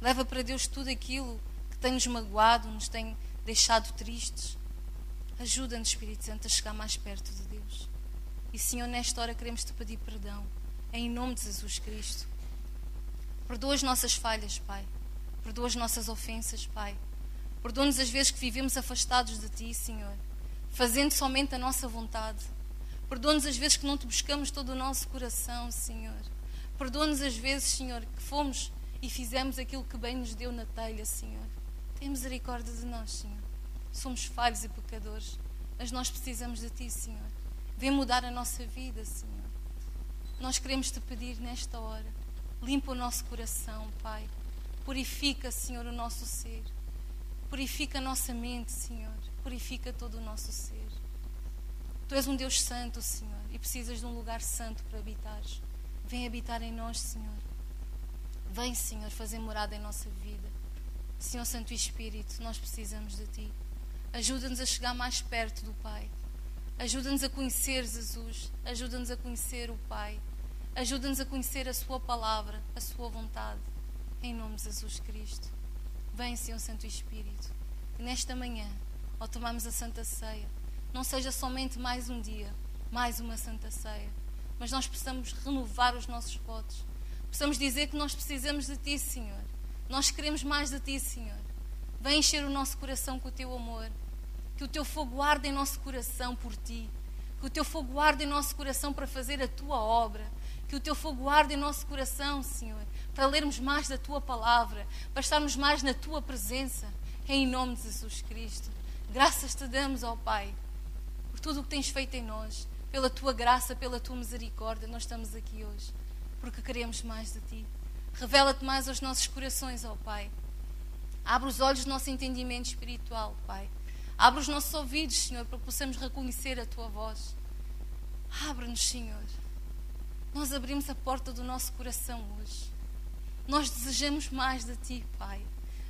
Leva para Deus tudo aquilo que tem nos magoado, nos tem deixado tristes. Ajuda-nos, Espírito Santo, a chegar mais perto de Deus. E, Senhor, nesta hora queremos te pedir perdão. Em nome de Jesus Cristo. Perdoa as nossas falhas, Pai. Perdoa as nossas ofensas, Pai. Perdoa-nos as vezes que vivemos afastados de Ti, Senhor. Fazendo somente a nossa vontade. Perdoa-nos as vezes que não te buscamos todo o nosso coração, Senhor. Perdoa-nos as vezes, Senhor, que fomos e fizemos aquilo que bem nos deu na telha, Senhor. Tem misericórdia de nós, Senhor. Somos falhos e pecadores, mas nós precisamos de Ti, Senhor. Vem mudar a nossa vida, Senhor. Nós queremos te pedir nesta hora. Limpa o nosso coração, Pai. Purifica, Senhor, o nosso ser. Purifica a nossa mente, Senhor. Purifica todo o nosso ser. Tu és um Deus santo, Senhor, e precisas de um lugar santo para habitares. Vem habitar em nós, Senhor. Vem, Senhor, fazer morada em nossa vida. Senhor Santo Espírito, nós precisamos de Ti. Ajuda-nos a chegar mais perto do Pai. Ajuda-nos a conhecer Jesus. Ajuda-nos a conhecer o Pai. Ajuda-nos a conhecer a Sua palavra, a Sua vontade. Em nome de Jesus Cristo. Vem, Senhor Santo Espírito, que nesta manhã, ao tomarmos a Santa Ceia, não seja somente mais um dia, mais uma Santa Ceia, mas nós possamos renovar os nossos votos. Possamos dizer que nós precisamos de Ti, Senhor nós queremos mais de Ti, Senhor. Vem encher o nosso coração com o Teu amor. Que o Teu fogo arde em nosso coração por Ti. Que o Teu fogo arde em nosso coração para fazer a Tua obra. Que o teu fogo arde em nosso coração, Senhor, para lermos mais da tua palavra, para estarmos mais na tua presença, em nome de Jesus Cristo. Graças te damos, ó Pai, por tudo o que tens feito em nós, pela tua graça, pela tua misericórdia. Nós estamos aqui hoje porque queremos mais de ti. Revela-te mais aos nossos corações, ó Pai. Abre os olhos do nosso entendimento espiritual, Pai. Abre os nossos ouvidos, Senhor, para que possamos reconhecer a tua voz. Abre-nos, Senhor. Nós abrimos a porta do nosso coração hoje. Nós desejamos mais de ti, Pai.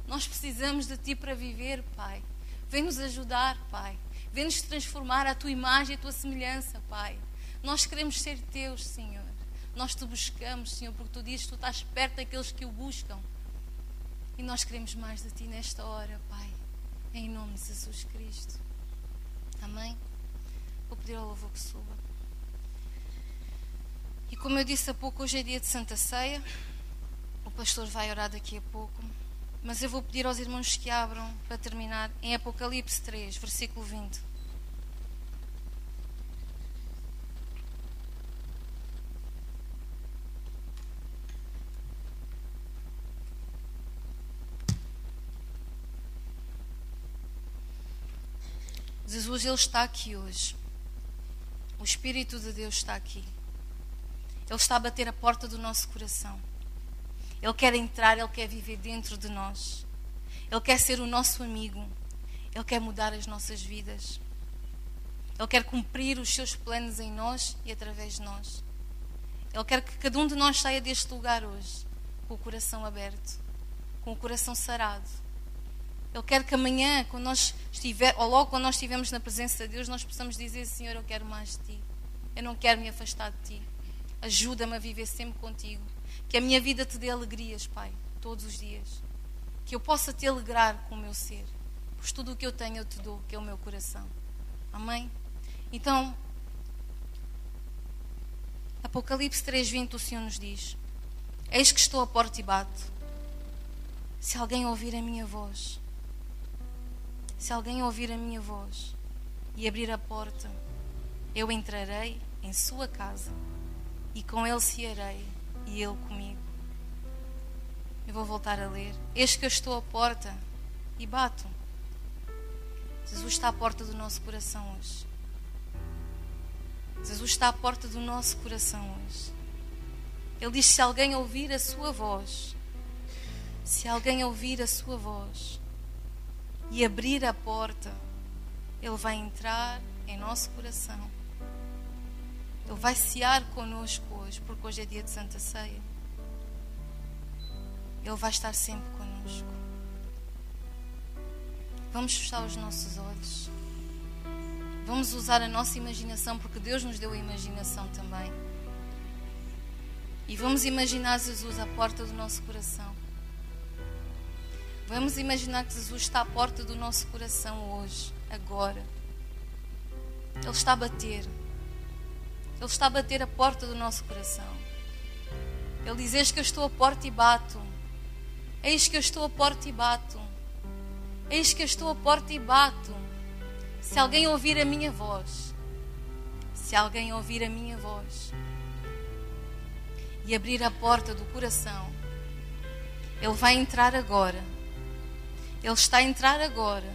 Nós precisamos de ti para viver, Pai. Vem nos ajudar, Pai. Vem nos transformar a tua imagem e a tua semelhança, Pai. Nós queremos ser teus, Senhor. Nós te buscamos, Senhor, porque tu dizes que tu estás perto daqueles que o buscam. E nós queremos mais de ti nesta hora, Pai. Em nome de Jesus Cristo. Amém? Vou pedir ao louvor que suba. E como eu disse há pouco, hoje é dia de Santa Ceia. O pastor vai orar daqui a pouco. Mas eu vou pedir aos irmãos que abram, para terminar, em Apocalipse 3, versículo 20. Jesus, Ele está aqui hoje. O Espírito de Deus está aqui. Ele está a bater a porta do nosso coração. Ele quer entrar, Ele quer viver dentro de nós. Ele quer ser o nosso amigo. Ele quer mudar as nossas vidas. Ele quer cumprir os seus planos em nós e através de nós. Ele quer que cada um de nós saia deste lugar hoje com o coração aberto, com o coração sarado. Ele quer que amanhã, quando nós estiver, ou logo quando nós estivermos na presença de Deus, nós possamos dizer: Senhor, eu quero mais de ti. Eu não quero me afastar de ti. Ajuda-me a viver sempre contigo. Que a minha vida te dê alegrias, Pai, todos os dias. Que eu possa te alegrar com o meu ser. Pois tudo o que eu tenho eu te dou, que é o meu coração. Amém? Então, Apocalipse 3:20 o Senhor nos diz: Eis que estou à porta e bato. Se alguém ouvir a minha voz, se alguém ouvir a minha voz e abrir a porta, eu entrarei em sua casa e com ele cearei e Ele comigo. Eu vou voltar a ler. Eis que eu estou à porta e bato. Jesus está à porta do nosso coração hoje. Jesus está à porta do nosso coração hoje. Ele diz: se alguém ouvir a sua voz, se alguém ouvir a sua voz e abrir a porta, Ele vai entrar em nosso coração ele vai cear conosco hoje, porque hoje é dia de Santa Ceia. Ele vai estar sempre conosco. Vamos fechar os nossos olhos. Vamos usar a nossa imaginação, porque Deus nos deu a imaginação também. E vamos imaginar Jesus à porta do nosso coração. Vamos imaginar que Jesus está à porta do nosso coração hoje, agora. Ele está a bater. Ele está a bater a porta do nosso coração. Ele diz: Eis que eu estou à porta e bato. Eis que eu estou à porta e bato. Eis que eu estou à porta e bato. Se alguém ouvir a minha voz, se alguém ouvir a minha voz e abrir a porta do coração, ele vai entrar agora. Ele está a entrar agora.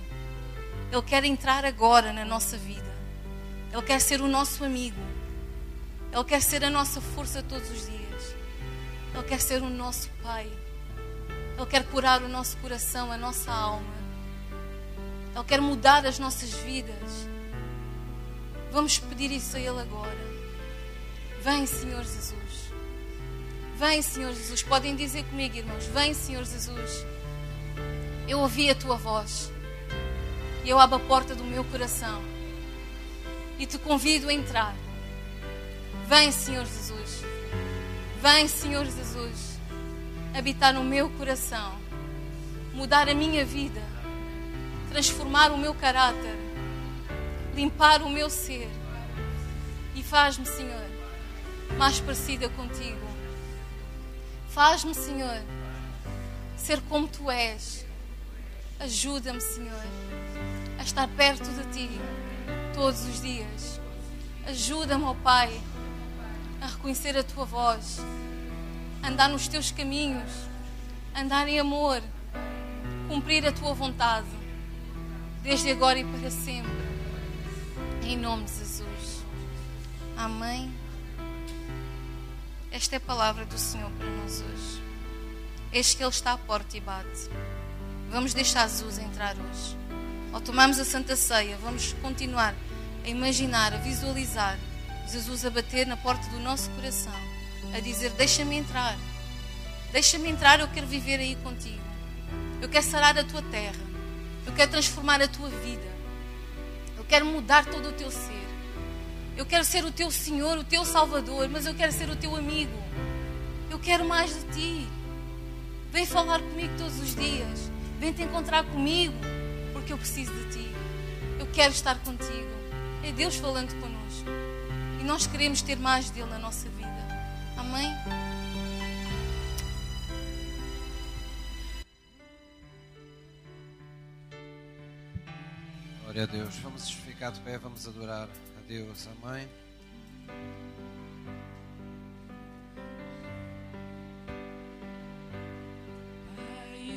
Ele quer entrar agora na nossa vida. Ele quer ser o nosso amigo. Ele quer ser a nossa força todos os dias. Ele quer ser o nosso Pai. Ele quer curar o nosso coração, a nossa alma. Ele quer mudar as nossas vidas. Vamos pedir isso a Ele agora. Vem, Senhor Jesus. Vem, Senhor Jesus. Podem dizer comigo, irmãos. Vem, Senhor Jesus. Eu ouvi a tua voz. E eu abro a porta do meu coração. E te convido a entrar. Vem, Senhor Jesus. Vem, Senhor Jesus, habitar no meu coração, mudar a minha vida, transformar o meu caráter, limpar o meu ser e faz-me, Senhor, mais parecida contigo. Faz-me, Senhor, ser como tu és. Ajuda-me, Senhor, a estar perto de ti todos os dias. Ajuda-me, ó Pai a reconhecer a tua voz, andar nos teus caminhos, andar em amor, cumprir a tua vontade, desde agora e para sempre. Em nome de Jesus. Amém. Esta é a palavra do Senhor para nós hoje. Eis que Ele está à porta e bate. Vamos deixar Jesus entrar hoje. Ao tomarmos a Santa Ceia, vamos continuar a imaginar, a visualizar Jesus a bater na porta do nosso coração, a dizer: Deixa-me entrar, deixa-me entrar, eu quero viver aí contigo. Eu quero sarar a tua terra, eu quero transformar a tua vida, eu quero mudar todo o teu ser. Eu quero ser o teu Senhor, o teu Salvador, mas eu quero ser o teu amigo. Eu quero mais de ti. Vem falar comigo todos os dias. Vem te encontrar comigo, porque eu preciso de ti. Eu quero estar contigo. É Deus falando connosco. E nós queremos ter mais dele na nossa vida. Amém? Glória a Deus. Vamos ficar de pé, vamos adorar a Deus. Amém.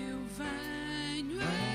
Eu venho a